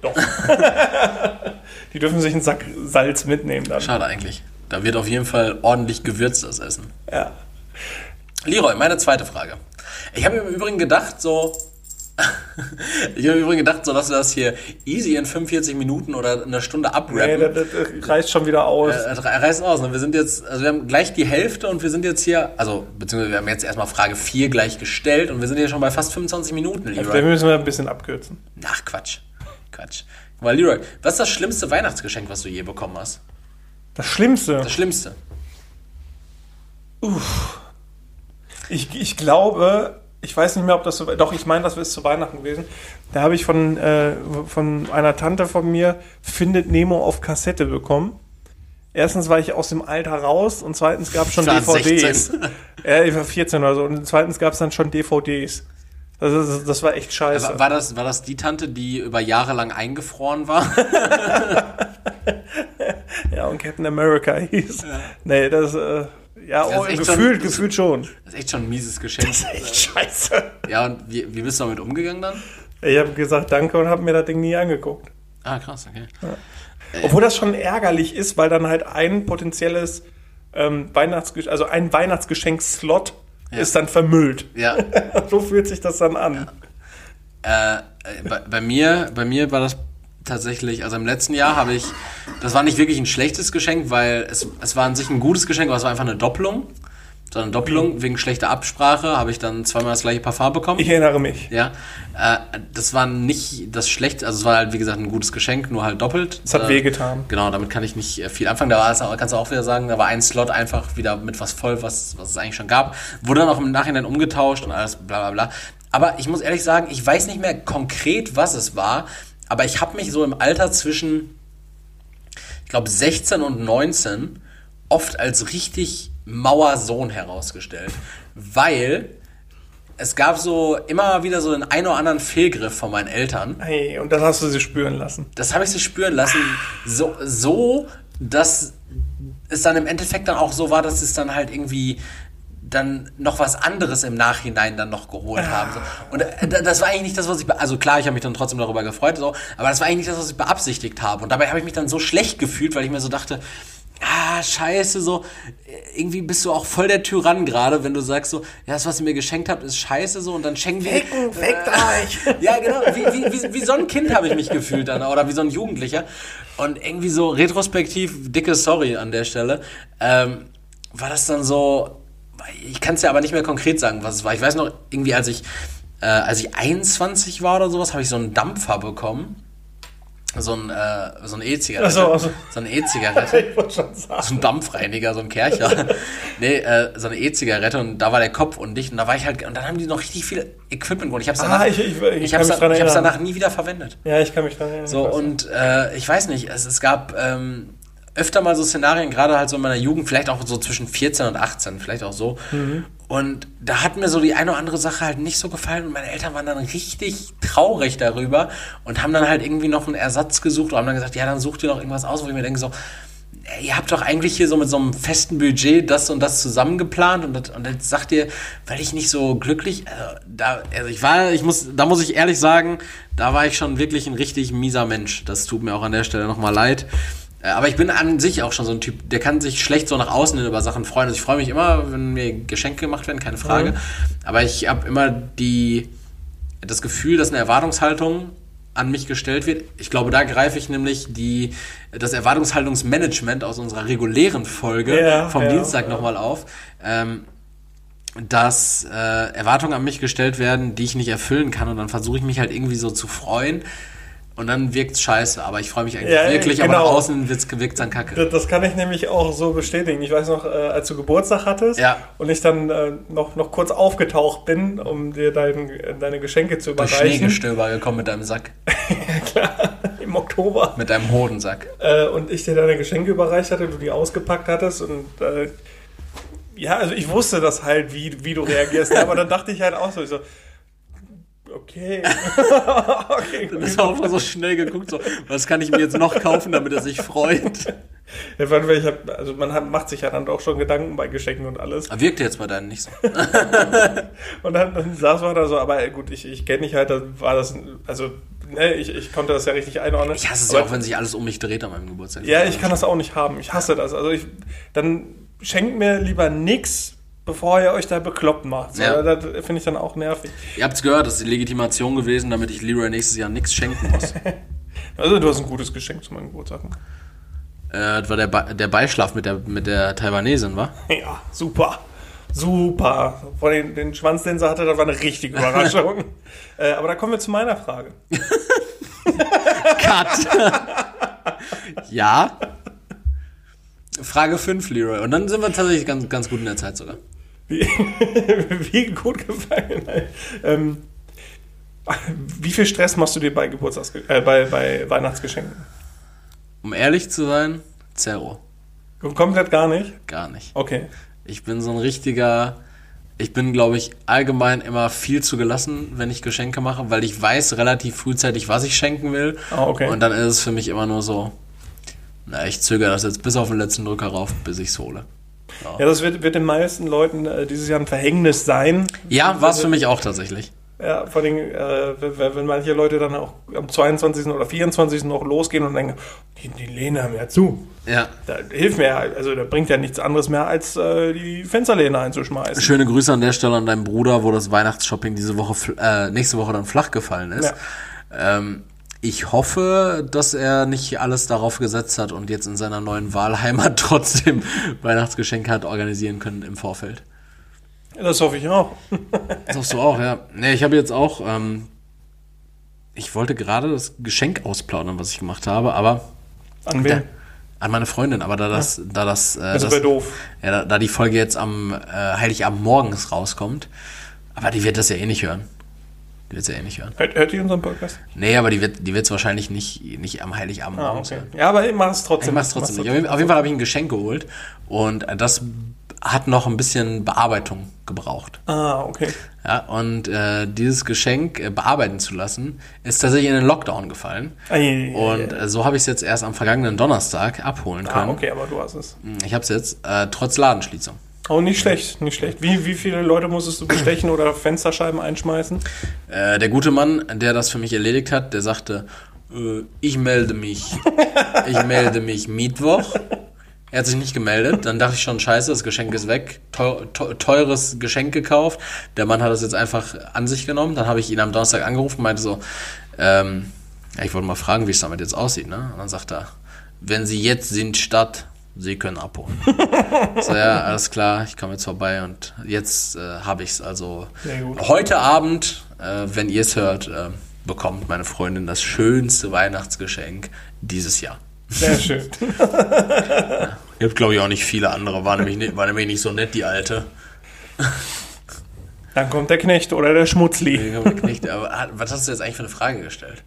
Doch. die dürfen sich einen Sack Salz mitnehmen dann. Schade eigentlich. Da wird auf jeden Fall ordentlich gewürzt, das Essen. Ja. Leroy, meine zweite Frage. Ich habe im Übrigen gedacht, so. Ich habe im Übrigen gedacht, so dass wir das hier easy in 45 Minuten oder eine Stunde Nee, abrappen. das, das das reißt schon wieder aus. Äh, reißen aus. Ne? Wir sind jetzt, also wir haben gleich die Hälfte und wir sind jetzt hier, also beziehungsweise wir haben jetzt erstmal Frage 4 gleich gestellt und wir sind hier schon bei fast 25 Minuten, Vielleicht Leroy. müssen wir ein bisschen abkürzen. Ach, Quatsch. Quatsch. Guck mal, Leroy, was ist das schlimmste Weihnachtsgeschenk, was du je bekommen hast? Das Schlimmste. Das Schlimmste. Ich, ich glaube, ich weiß nicht mehr, ob das so Doch, ich meine, das ist zu Weihnachten gewesen. Da habe ich von, äh, von einer Tante von mir Findet Nemo auf Kassette bekommen. Erstens war ich aus dem Alter raus und zweitens gab es schon DVDs. 16. Ja, ich war 14 oder so. Und zweitens gab es dann schon DVDs. Das, ist, das war echt scheiße. War, war, das, war das die Tante, die über Jahre lang eingefroren war? Ja, und Captain America hieß. Nee, das, äh, ja, Das oh, ist gefühlt, schon- gefühlt schon. Das ist echt schon ein mieses Geschenk. Echt scheiße. Ja, und wie, wie bist du damit umgegangen dann? Ich habe gesagt Danke und habe mir das Ding nie angeguckt. Ah, krass, okay. Ja. Obwohl das schon ärgerlich ist, weil dann halt ein potenzielles ähm, Weihnachtsgeschenk, also ein Weihnachtsgeschenk-Slot ja. ist dann vermüllt. Ja. so fühlt sich das dann an. Ja. Äh, bei, bei, mir, bei mir war das tatsächlich, also im letzten Jahr habe ich, das war nicht wirklich ein schlechtes Geschenk, weil es, es war an sich ein gutes Geschenk, aber es war einfach eine Doppelung. So eine Doppelung, mhm. wegen schlechter Absprache habe ich dann zweimal das gleiche Parfum bekommen. Ich erinnere mich. Ja. Äh, das war nicht das schlechte, also es war halt wie gesagt ein gutes Geschenk, nur halt doppelt. Es hat äh, wehgetan. Genau, damit kann ich nicht äh, viel anfangen. Da war es, kannst du auch wieder sagen, da war ein Slot einfach wieder mit was voll, was, was es eigentlich schon gab. Wurde dann auch im Nachhinein umgetauscht und alles bla bla bla. Aber ich muss ehrlich sagen, ich weiß nicht mehr konkret, was es war, aber ich habe mich so im Alter zwischen, ich glaube, 16 und 19 oft als richtig Mauersohn herausgestellt, weil es gab so immer wieder so den ein oder anderen Fehlgriff von meinen Eltern. Hey, und das hast du sie spüren lassen. Das habe ich sie spüren lassen, so, so, dass es dann im Endeffekt dann auch so war, dass es dann halt irgendwie dann noch was anderes im Nachhinein dann noch geholt haben. So. Und äh, das war eigentlich nicht das, was ich, also klar, ich habe mich dann trotzdem darüber gefreut, so, aber das war eigentlich nicht das, was ich beabsichtigt habe. Und dabei habe ich mich dann so schlecht gefühlt, weil ich mir so dachte, ah, scheiße, so, irgendwie bist du auch voll der Tyrann gerade, wenn du sagst so, ja, das, was ihr mir geschenkt habt, ist scheiße, so, und dann schenken wir... Ficken, fickt äh, euch! ja, genau, wie, wie, wie, wie so ein Kind habe ich mich gefühlt dann, oder wie so ein Jugendlicher. Und irgendwie so retrospektiv, dicke Sorry an der Stelle, ähm, war das dann so, ich kann es ja aber nicht mehr konkret sagen, was es war. Ich weiß noch, irgendwie als ich, äh, als ich 21 war oder sowas, habe ich so einen Dampfer bekommen so ein, äh, so ein E-Zigarette. So, also. so eine E-Zigarette. So ein Dampfreiniger, so ein Kercher. nee, äh, so eine E-Zigarette und da war der Kopf undicht und da war ich halt, und dann haben die noch richtig viel Equipment und ich hab's danach, ah, ich, ich, ich, ich hab's, da, ich hab's danach nie wieder verwendet. Ja, ich kann mich dran erinnern. So, und äh, ich weiß nicht, es, es gab ähm, öfter mal so Szenarien, gerade halt so in meiner Jugend, vielleicht auch so zwischen 14 und 18, vielleicht auch so, mhm. Und da hat mir so die eine oder andere Sache halt nicht so gefallen und meine Eltern waren dann richtig traurig darüber und haben dann halt irgendwie noch einen Ersatz gesucht und haben dann gesagt, ja, dann sucht ihr noch irgendwas aus, wo ich mir denke so, ihr habt doch eigentlich hier so mit so einem festen Budget das und das zusammengeplant und, das, und jetzt sagt ihr, weil ich nicht so glücklich, also da, also ich war, ich muss, da muss ich ehrlich sagen, da war ich schon wirklich ein richtig mieser Mensch. Das tut mir auch an der Stelle nochmal leid. Äh, aber ich bin an sich auch schon so ein Typ, der kann sich schlecht so nach außen hin über Sachen freuen. Also ich freue mich immer, wenn mir Geschenke gemacht werden, keine Frage. Mhm. Aber ich habe immer die, das Gefühl, dass eine Erwartungshaltung an mich gestellt wird. Ich glaube, da greife ich nämlich die, das Erwartungshaltungsmanagement aus unserer regulären Folge ja, vom ja, Dienstag ja. nochmal auf. Ähm, dass äh, Erwartungen an mich gestellt werden, die ich nicht erfüllen kann und dann versuche ich mich halt irgendwie so zu freuen und dann wirkt's scheiße, aber ich freue mich eigentlich ja, wirklich, genau. aber nach außen wirkt's, wirkt's dann kacke. Das, das, kann ich nämlich auch so bestätigen. Ich weiß noch, äh, als du Geburtstag hattest ja. und ich dann äh, noch, noch kurz aufgetaucht bin, um dir dein, deine Geschenke zu überreichen. Durch Schneegestöber gekommen mit deinem Sack. ja, klar, im Oktober. Mit deinem Hodensack. Äh, und ich dir deine Geschenke überreicht hatte, du die ausgepackt hattest und äh, ja, also ich wusste das halt, wie, wie du reagierst, aber dann dachte ich halt auch so, ich so okay. okay Dann ist er auch so schnell geguckt, so, was kann ich mir jetzt noch kaufen, damit er sich freut? Ja, ich hab, also man hat, macht sich ja dann doch schon Gedanken bei Geschenken und alles. Aber wirkte jetzt bei deinen nicht so. und dann, dann saß man da so, aber gut, ich, ich kenne dich halt, da war das, also ne, ich, ich konnte das ja richtig einordnen. Ich hasse es ja auch, wenn sich alles um mich dreht an meinem Geburtstag. Ja, ich kann das auch nicht haben. Ich hasse das. Also ich, dann schenkt mir lieber nichts, bevor ihr euch da bekloppt macht. So, ja. Das finde ich dann auch nervig. Ihr habt es gehört, das ist die Legitimation gewesen, damit ich Leroy nächstes Jahr nichts schenken muss. also du hast ein gutes Geschenk zu meinem Geburtstag. Äh, das war der, Be der Beischlaf mit der, mit der Taiwanesin, wa? Ja, super. Super. Vor den, den Schwanz, den sie hatte, das war eine richtige Überraschung. äh, aber da kommen wir zu meiner Frage. Cut. ja. Frage 5, Leroy. Und dann sind wir tatsächlich ganz, ganz gut in der Zeit sogar. Wie, gut gefallen. Ähm, wie viel Stress machst du dir bei, Geburtstags äh, bei, bei Weihnachtsgeschenken? Um ehrlich zu sein, Zero. Komplett gar nicht? Gar nicht. Okay. Ich bin so ein richtiger. Ich bin, glaube ich, allgemein immer viel zu gelassen, wenn ich Geschenke mache, weil ich weiß relativ frühzeitig, was ich schenken will. Ah, okay. Und dann ist es für mich immer nur so, na, ich zögere das jetzt bis auf den letzten Drücker rauf, bis ich es hole. Ja. ja, das wird, wird den meisten Leuten äh, dieses Jahr ein Verhängnis sein. Ja, war es für mich auch tatsächlich. Ja, vor allem, äh, wenn, wenn manche Leute dann auch am 22. oder 24. noch losgehen und denken, die, die Lehne haben ja zu. Ja. Da hilft mir ja, also da bringt ja nichts anderes mehr, als äh, die Fensterlehne einzuschmeißen. Schöne Grüße an der Stelle an deinen Bruder, wo das Weihnachtsshopping diese Woche, äh, nächste Woche dann flach gefallen ist. Ähm, ich hoffe, dass er nicht alles darauf gesetzt hat und jetzt in seiner neuen Wahlheimat trotzdem Weihnachtsgeschenke hat organisieren können im Vorfeld. Das hoffe ich auch. Das hoffst du auch, ja. Nee, ich habe jetzt auch, ähm, ich wollte gerade das Geschenk ausplaudern, was ich gemacht habe, aber An wen? an meine Freundin, aber da das, da das, äh, Das das wäre doof. ja, da, da die Folge jetzt am äh, Heiligabend morgens rauskommt, aber die wird das ja eh nicht hören. Die wird ja eh nicht hören. Hört, hört ihr unseren Podcast? Nee, aber die wird die wird's wahrscheinlich nicht, nicht am Heiligabend Ah, okay. hören. Ja, aber ich mach es trotzdem. Ich mach's trotzdem nicht. Auf jeden, Fall habe ich ein Geschenk geholt und das hat noch ein bisschen Bearbeitung gebraucht. Ah, okay. Ja, und äh, dieses Geschenk äh, bearbeiten zu lassen, ist tatsächlich in den Lockdown gefallen. Ei, Und äh, so habe ich es jetzt erst am vergangenen Donnerstag abholen ah, können. okay, aber du hast es. Ich habe es jetzt äh, trotz Ladenschließung. Oh, nicht schlecht, nicht schlecht. Wie, wie viele Leute musstest du bestechen oder Fensterscheiben einschmeißen? Äh, der gute Mann, der das für mich erledigt hat, der sagte, äh, ich melde mich. Ich melde mich Mittwoch. Er hat sich nicht gemeldet. Dann dachte ich schon, scheiße, das Geschenk ist weg. Teu teu teures Geschenk gekauft. Der Mann hat es jetzt einfach an sich genommen. Dann habe ich ihn am Donnerstag angerufen und meinte so, ähm, ich wollte mal fragen, wie es damit jetzt aussieht. Ne? Und dann sagt er, wenn Sie jetzt sind Stadt, Sie können abholen. so, ja, alles klar, ich komme jetzt vorbei und jetzt äh, habe ich es. Also heute Abend, äh, wenn ihr es hört, äh, bekommt meine Freundin das schönste Weihnachtsgeschenk dieses Jahr. Sehr schön. Ihr habt, glaube ich, auch nicht viele andere. War nämlich, nicht, war nämlich nicht so nett, die alte. Dann kommt der Knecht oder der Schmutzli. Nicht, aber hat- was hast du jetzt eigentlich für eine Frage gestellt?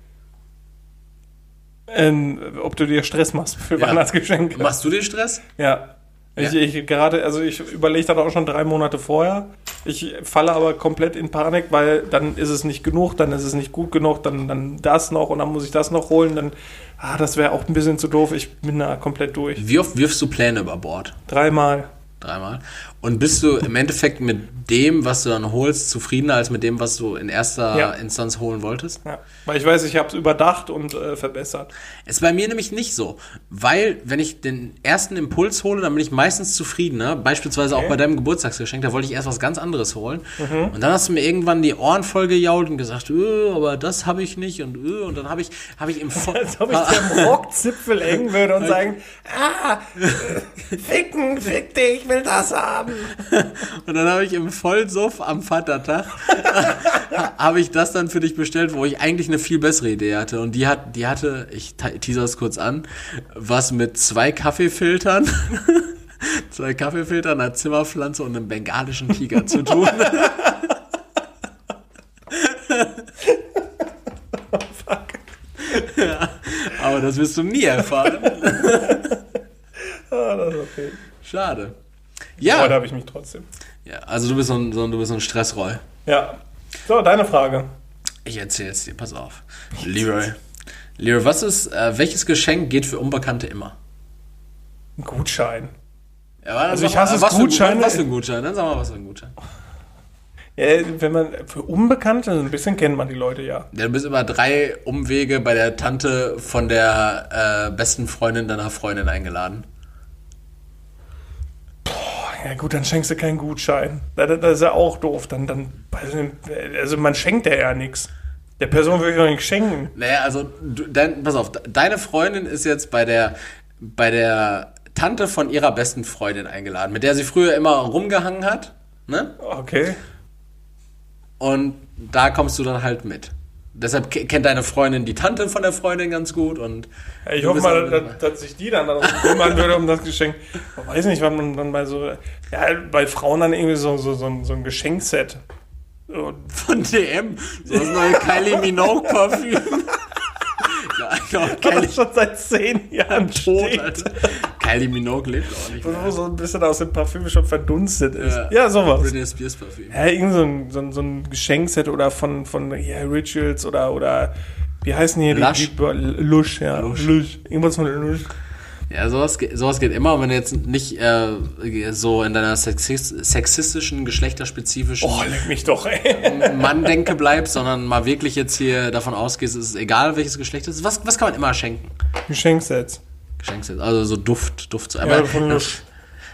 Ähm, ob du dir Stress machst für Ja. Weihnachtsgeschenke. Machst du dir Stress? Ja. Ich, ich gerade, also ich überlege das auch schon drei Monate vorher. Ich falle aber komplett in Panik, weil dann ist es nicht genug, dann ist es nicht gut genug, dann, dann das noch und dann muss ich das noch holen. Dann, ah, das wäre auch ein bisschen zu doof. Ich bin da komplett durch. Wie oft wirfst du Pläne über Bord? Dreimal. Dreimal. Und bist du im Endeffekt mit dem, was du dann holst, zufriedener als mit dem, was du in erster Ja. Instanz holen wolltest? Ja. Weil ich weiß, ich habe es überdacht und äh, verbessert. Ist bei mir nämlich nicht so. Weil, wenn ich den ersten Impuls hole, dann bin ich meistens zufriedener. Beispielsweise auch Okay. bei deinem Geburtstagsgeschenk, da wollte ich erst was ganz anderes holen. Mhm. Und dann hast du mir irgendwann die Ohren voll gejault und gesagt, öh, aber das habe ich nicht und öh, und dann habe ich, habe ich im Vo- Als ob ich dem Rockzipfel hängen würde und sagen, ah, ficken, fick dich, ich will das haben. Und dann habe ich im Vollsuff am Vatertag habe ich das dann für dich bestellt, wo ich eigentlich eine viel bessere Idee hatte. Und die hat, die hatte, ich te- teaser es kurz an, was mit zwei Kaffeefiltern, zwei Kaffeefiltern, einer Zimmerpflanze und einem bengalischen Tiger zu tun. ja, aber das wirst du nie erfahren. Ah, das ist okay. Schade. Ja, habe ich mich trotzdem. ja also du bist so ein, so du bist so ein Stressroll. Ja. So, deine Frage. Ich erzähle es dir, pass auf. Leroy. Leroy, was ist, äh, welches Geschenk geht für Unbekannte immer? Ein Gutschein. Ja, Also ich hasse was für ein- Gutscheine. Was für ein Gutschein? Dann sag mal, was für ein Gutschein. Ja, wenn man für Unbekannte, ein bisschen kennt man die Leute ja. Ja, du bist über drei Umwege bei der Tante von der äh, besten Freundin deiner Freundin eingeladen. Ja gut, dann schenkst du keinen Gutschein. Das, ist ja auch doof. Dann, dann, also man schenkt ja ja nichts. Der Person will ich doch nicht schenken. Naja, also, du, dein, pass auf, deine Freundin ist jetzt bei der, bei der Tante von ihrer besten Freundin eingeladen, mit der sie früher immer rumgehangen hat. Ne? Okay. Und da kommst du dann halt mit. Deshalb ke- kennt deine Freundin die Tante von der Freundin ganz gut und Ja, ich hoffe mal, dass, dass sich die dann darum kümmern würde um das Geschenk. Ich weiß nicht, wann man dann bei so, ja, bei Frauen dann irgendwie so, so, so, ein, so ein Geschenkset. Von DM so das neue Kylie Minogue Parfüm. ja, ja, Kylie das schon seit zehn Jahren tot. Alter. Kylie Minogue lebt auch nicht Wo so ein bisschen aus dem Parfüm schon verdunstet ist. Ja. Ja, sowas. Britney Spears Parfüm. Ja, irgend so ein, so ein, so ein Geschenkset oder von, von ja, Rituals oder, oder wie heißen hier Lush. die, die Lush, ja. Lush. Lush. Irgendwas von Lush. Ja, sowas, sowas geht immer. Und wenn du jetzt nicht äh, so in deiner sexis sexistischen, geschlechterspezifischen Oh, leck mich doch, ey. Mann-Denke bleibst, sondern mal wirklich jetzt hier davon ausgehst, es ist egal, welches Geschlecht es ist. Was, was kann man immer schenken? Geschenksets. Geschenksets, also so Duft, Duft. Ja, Aber, von Lusch.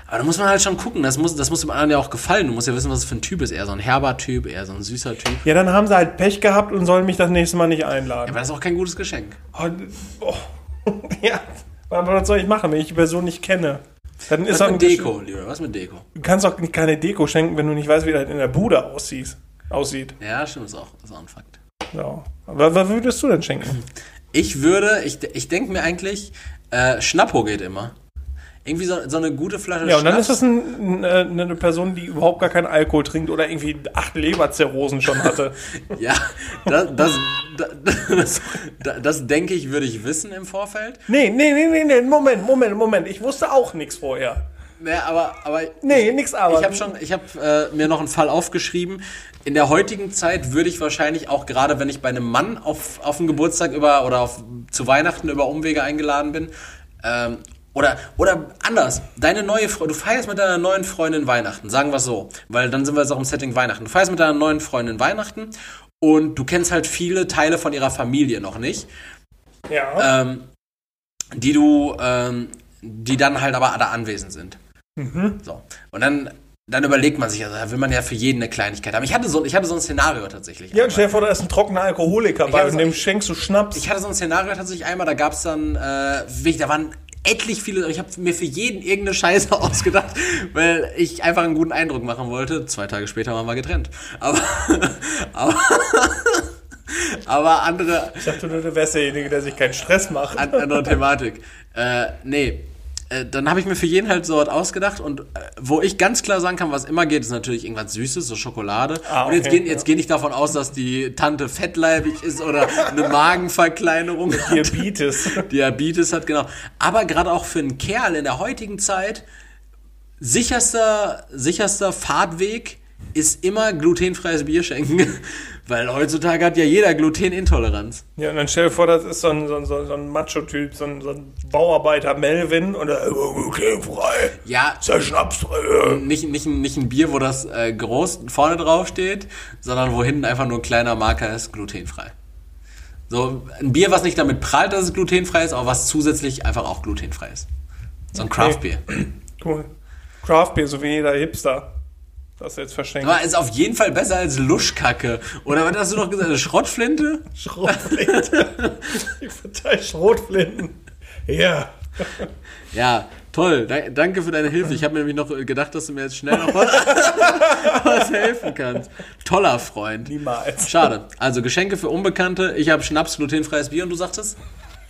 aber da muss man halt schon gucken. Das muss, das muss dem anderen ja auch gefallen. Du musst ja wissen, was es für ein Typ ist. Eher so ein herber Typ, eher so ein süßer Typ. Ja, dann haben sie halt Pech gehabt und sollen mich das nächste Mal nicht einladen. Aber das ist auch kein gutes Geschenk. Oh, oh. ja, aber was soll ich machen, wenn ich die Person nicht kenne? Dann ist Was mit Deko, lieber? Was mit Deko? Du kannst auch keine Deko schenken, wenn du nicht weißt, wie das in der Bude aussieht. aussieht. Ja, stimmt, ist auch, ist auch ein Fakt. Ja. Aber was würdest du denn schenken? Ich würde, ich, ich denke mir eigentlich, äh, Schnappo geht immer. Irgendwie so, so eine gute Flasche Ja, und dann Schnaps. ist das ein, ein, eine Person, die überhaupt gar keinen Alkohol trinkt oder irgendwie acht Leberzirrhosen schon hatte. Ja, das, das, das, das, das denke ich, würde ich wissen im Vorfeld. nee, nee, nee, nee, nee, Moment, Moment, Moment. Ich wusste auch nichts vorher. Ja, aber, aber Nee, nix aber. ich habe schon, ich habe äh, mir noch einen Fall aufgeschrieben. In der heutigen Zeit würde ich wahrscheinlich auch gerade, wenn ich bei einem Mann auf, auf einen Geburtstag über oder auf, zu Weihnachten über Umwege eingeladen bin, ähm, oder, oder anders, deine neue Frau, du feierst mit deiner neuen Freundin Weihnachten, sagen wir so, weil dann sind wir jetzt auch im Setting Weihnachten. Du feierst mit deiner neuen Freundin Weihnachten und du kennst halt viele Teile von ihrer Familie noch nicht Ja. ähm, die du, ähm, die dann halt aber alle anwesend sind. Mhm. So. Und dann, dann überlegt man sich, also da will man ja für jeden eine Kleinigkeit haben. Ich hatte so, ich hatte so ein Szenario tatsächlich. ja, einmal. stell dir vor, da ist ein trockener Alkoholiker bei und so- dem schenkst du Schnaps. ich hatte so ein Szenario tatsächlich einmal, da gab es dann, äh, wirklich, da waren etlich viele, ich habe mir für jeden irgendeine Scheiße ausgedacht, weil ich einfach einen guten Eindruck machen wollte. Zwei Tage später waren wir getrennt. Aber, aber, aber andere, ich dachte nur, du wärst derjenige, der sich keinen Stress macht. An, andere Thematik. Äh, nee. Äh, Dann habe ich mir für jeden halt so was ausgedacht und äh, wo ich ganz klar sagen kann, was immer geht, ist natürlich irgendwas Süßes, so Schokolade. Ah, Und jetzt okay, gehen jetzt gehe ich davon aus, dass die Tante fettleibig ist oder eine Magenverkleinerung hat. Diabetes. Diabetes hat, genau. Aber gerade auch für einen Kerl in der heutigen Zeit, sicherster, sicherster Fahrtweg ist immer glutenfreies Bier schenken. Weil heutzutage hat ja jeder Glutenintoleranz. Ja, und dann stell dir vor, das ist so ein, so ein, so ein Macho-Typ, so ein, so ein Bauarbeiter Melvin und er, glutenfrei, Ja, ist der Schnaps drin. nicht, nicht, nicht ein Bier, wo das äh, groß vorne drauf steht, sondern wo hinten einfach nur ein kleiner Marker ist, glutenfrei. So ein Bier, was nicht damit prahlt, dass es glutenfrei ist, aber was zusätzlich einfach auch glutenfrei ist. So ein Craftbier. Cool. Craftbeer, so wie jeder Hipster. Das jetzt verschenkt. Aber ist auf jeden Fall besser als Luschkacke. Oder was hast du noch gesagt? Eine Schrottflinte? Schrotflinte. ich verteile Schrotflinten. Ja. Ja, toll. Da, danke für deine Hilfe. Ich habe mir nämlich noch gedacht, dass du mir jetzt schnell noch was, was helfen kannst. Toller Freund. Niemals. Schade. Also Geschenke für Unbekannte. Ich habe Schnaps, glutenfreies Bier und du sagtest?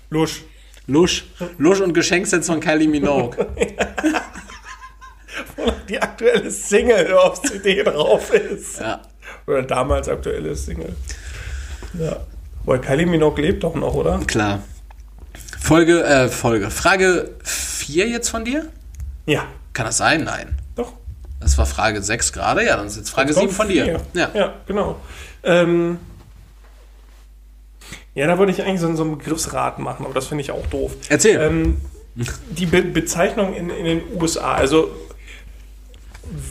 Lusch. Lusch. Lusch und Geschenksets von Kylie Minogue. Die aktuelle Single auf CD drauf ist. Ja. Oder damals aktuelle Single. Ja. Weil Kylie Minogue lebt doch noch, oder? Klar. Folge, äh, Folge. Frage 4 jetzt von dir? Ja. Kann das sein? Nein. Doch. Das war Frage 6 gerade. Ja, dann ist jetzt Frage 7 von dir. Vier. Ja. ja, genau. Ähm, ja, da würde ich eigentlich so, so einen Begriffsrat machen, aber das finde ich auch doof. Erzähl. Ähm, die Be Bezeichnung in, in den USA, also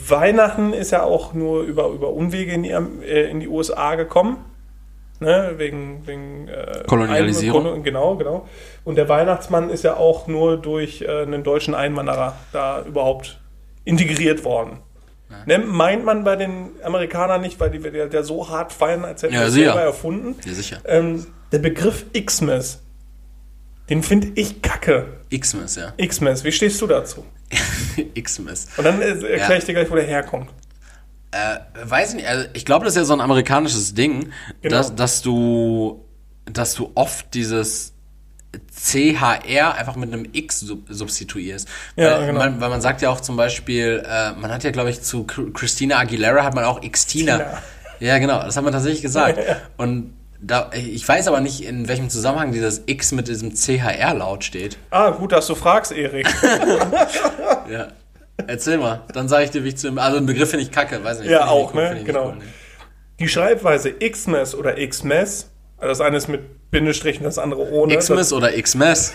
Weihnachten ist ja auch nur über, über Umwege in die, äh, in die USA gekommen. Ne, wegen wegen äh, Kolonialisierung. Ein- genau, genau. Und der Weihnachtsmann ist ja auch nur durch äh, einen deutschen Einwanderer da überhaupt integriert worden. Ne, meint man bei den Amerikanern nicht, weil die der, der so hart feiern, als hätten Ja, sicher. selber erfunden. Ja, sicher. Ähm, der Begriff Xmas, den finde ich kacke. Xmas, ja. Xmas, wie stehst du dazu? Xmas. Und dann äh, erkläre Ja. ich dir gleich, wo der herkommt. Äh, weiß ich nicht, also ich glaube, das ist ja so ein amerikanisches Ding, Genau. dass, dass du, dass du oft dieses CHR einfach mit einem X sub substituierst. Ja, weil, genau. man, weil man sagt ja auch zum Beispiel, äh, man hat ja, glaube ich, zu Chr- Christina Aguilera hat man auch Xtina. Xtina. Ja, genau, das hat man tatsächlich gesagt. Und da, ich weiß aber nicht, in welchem Zusammenhang dieses X mit diesem CHR-Laut steht. Ah, gut, dass du fragst, Erik. Ja. Erzähl mal, dann sage ich dir, wie ich zu dem. Also, einen Begriff finde ich kacke, weiß nicht. Ja, auch, nicht ne? Genau. cool, nee. Die Schreibweise Xmas oder Xmas, also das eine ist mit Bindestrichen, das andere ohne. Xmas oder Xmas.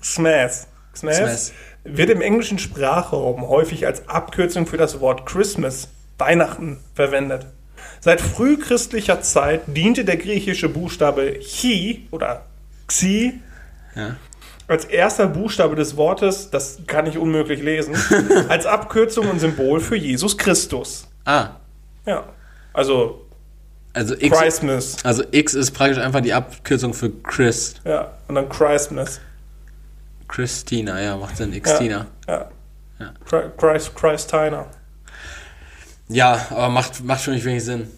Xmas, Xmas. wird im englischen Sprachraum häufig als Abkürzung für das Wort Christmas, Weihnachten, verwendet. Seit frühchristlicher Zeit diente der griechische Buchstabe Chi oder Xi Ja. als erster Buchstabe des Wortes, das kann ich unmöglich lesen, als Abkürzung und Symbol für Jesus Christus. Ah, Ja. Also also X, Christmas. also X ist praktisch einfach die Abkürzung für Christ. Ja. Und dann Christmas. Christina, ja, macht Sinn. Ja. Xtina. Ja. Ja. Chri- Christ, Christina. Ja, aber macht, macht für mich wenig Sinn.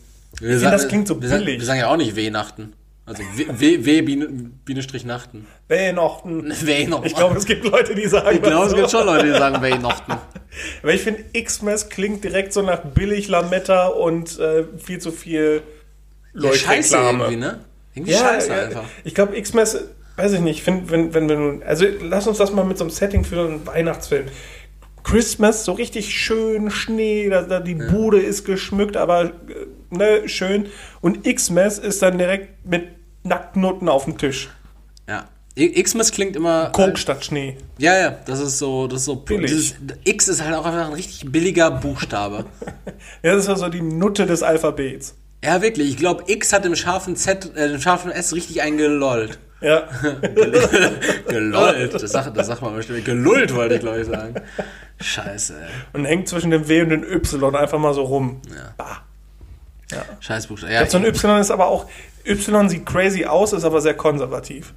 Wir finde, das klingt so wir sagen, billig. wir sagen ja auch nicht Weihnachten. Also W, w, w Biene, Biene Strich Nachten. Weihnachten. Weihnachten. Ich glaube, es gibt Leute, die sagen Ich glaube, das es gibt schon Leute, die sagen Weihnachten. Aber ich finde, Xmas klingt direkt so nach billig Lametta und äh, viel zu viel Ja, scheiße Leuchtreklame. irgendwie, ne? Irgendwie Ja, scheiße ja, einfach. ich glaube, Xmas, weiß ich nicht, find, wenn, wenn wir nun, also lass uns das mal mit so einem Setting für so einen Weihnachtsfilm. Christmas, so richtig schön Schnee, da, da die Bude ist geschmückt, aber äh, ne, schön. Und Xmas ist dann direkt mit Nacktnutten auf dem Tisch. Ja. Xmas klingt immer. Coke statt Schnee. Ja, ja, das ist so, das ist so. Billig. Dieses, X ist halt auch einfach ein richtig billiger Buchstabe. Ja, das ist ja so die Nutte des Alphabets. ja, wirklich. Ich glaube, X hat im scharfen Z, äh, im scharfen S richtig eingelollt. Ja. Gelollt. Das sagt, das sagt man bestimmt. Gelullt wollte ich, glaube ich, sagen. Scheiße, ey. Und hängt zwischen dem W und dem Y einfach mal so rum. Ja. Bah. Scheiß Buchstabe. Ja, So ein Y ist aber auch, Y sieht crazy aus, ist aber sehr konservativ.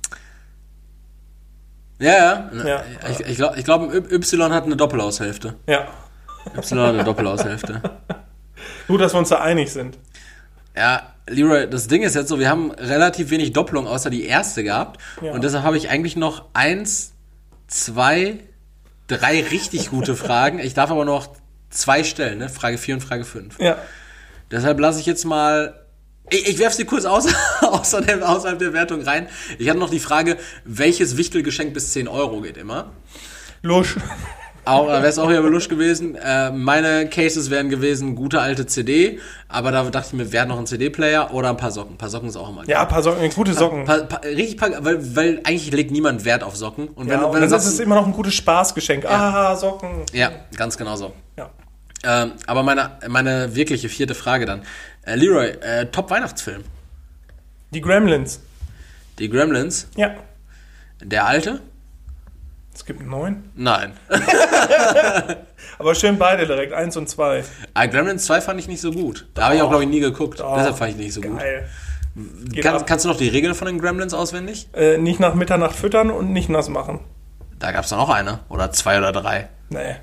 ja, ja. Ja. Ich, ich glaube, glaub, Y hat eine Doppelaushälfte. Ja. Y hat eine Doppelaushälfte. Gut, dass wir uns da einig sind. Ja, Leroy, das Ding ist jetzt so, wir haben relativ wenig Doppelung außer die erste gehabt. Ja. Und deshalb habe ich eigentlich noch eins, zwei, drei richtig gute Fragen. Ich darf aber noch zwei stellen, ne? Frage 4 und Frage 5. Ja. Deshalb lasse ich jetzt mal. Ich, ich werfe sie kurz aus, außer der, außerhalb der Wertung rein. Ich hatte noch die Frage, welches Wichtelgeschenk bis 10 Euro geht immer? Lusch. Auch, da wäre es auch wieder belusch gewesen. Äh, meine Cases wären gewesen, gute alte CD, aber da dachte ich mir, wäre noch ein CD-Player oder ein paar Socken. Ein paar Socken ist auch immer Ja, ein paar Socken, gute Socken. Pa, pa, richtig, pa, weil, weil eigentlich legt niemand Wert auf Socken. Und wenn, ja, und wenn dann ist es immer noch ein gutes Spaßgeschenk. Ah, Socken. ja, ganz genau so. Ja. Ähm, aber meine, meine wirkliche vierte Frage dann. Äh, Leroy, äh, Top-Weihnachtsfilm. Die Gremlins. Die Gremlins. Ja. Der alte? Es gibt einen neuen. Nein. Aber schön beide direkt, eins und zwei. Ah, Gremlins 2 fand ich nicht so gut. Da habe ich auch, glaube ich, nie geguckt. Doch. Deshalb fand ich nicht so gut. Geil. Geht Kann, kannst du noch die Regeln von den Gremlins auswendig? Äh, nicht nach Mitternacht füttern und nicht nass machen. Da gab es noch eine. Oder zwei oder drei. Nee.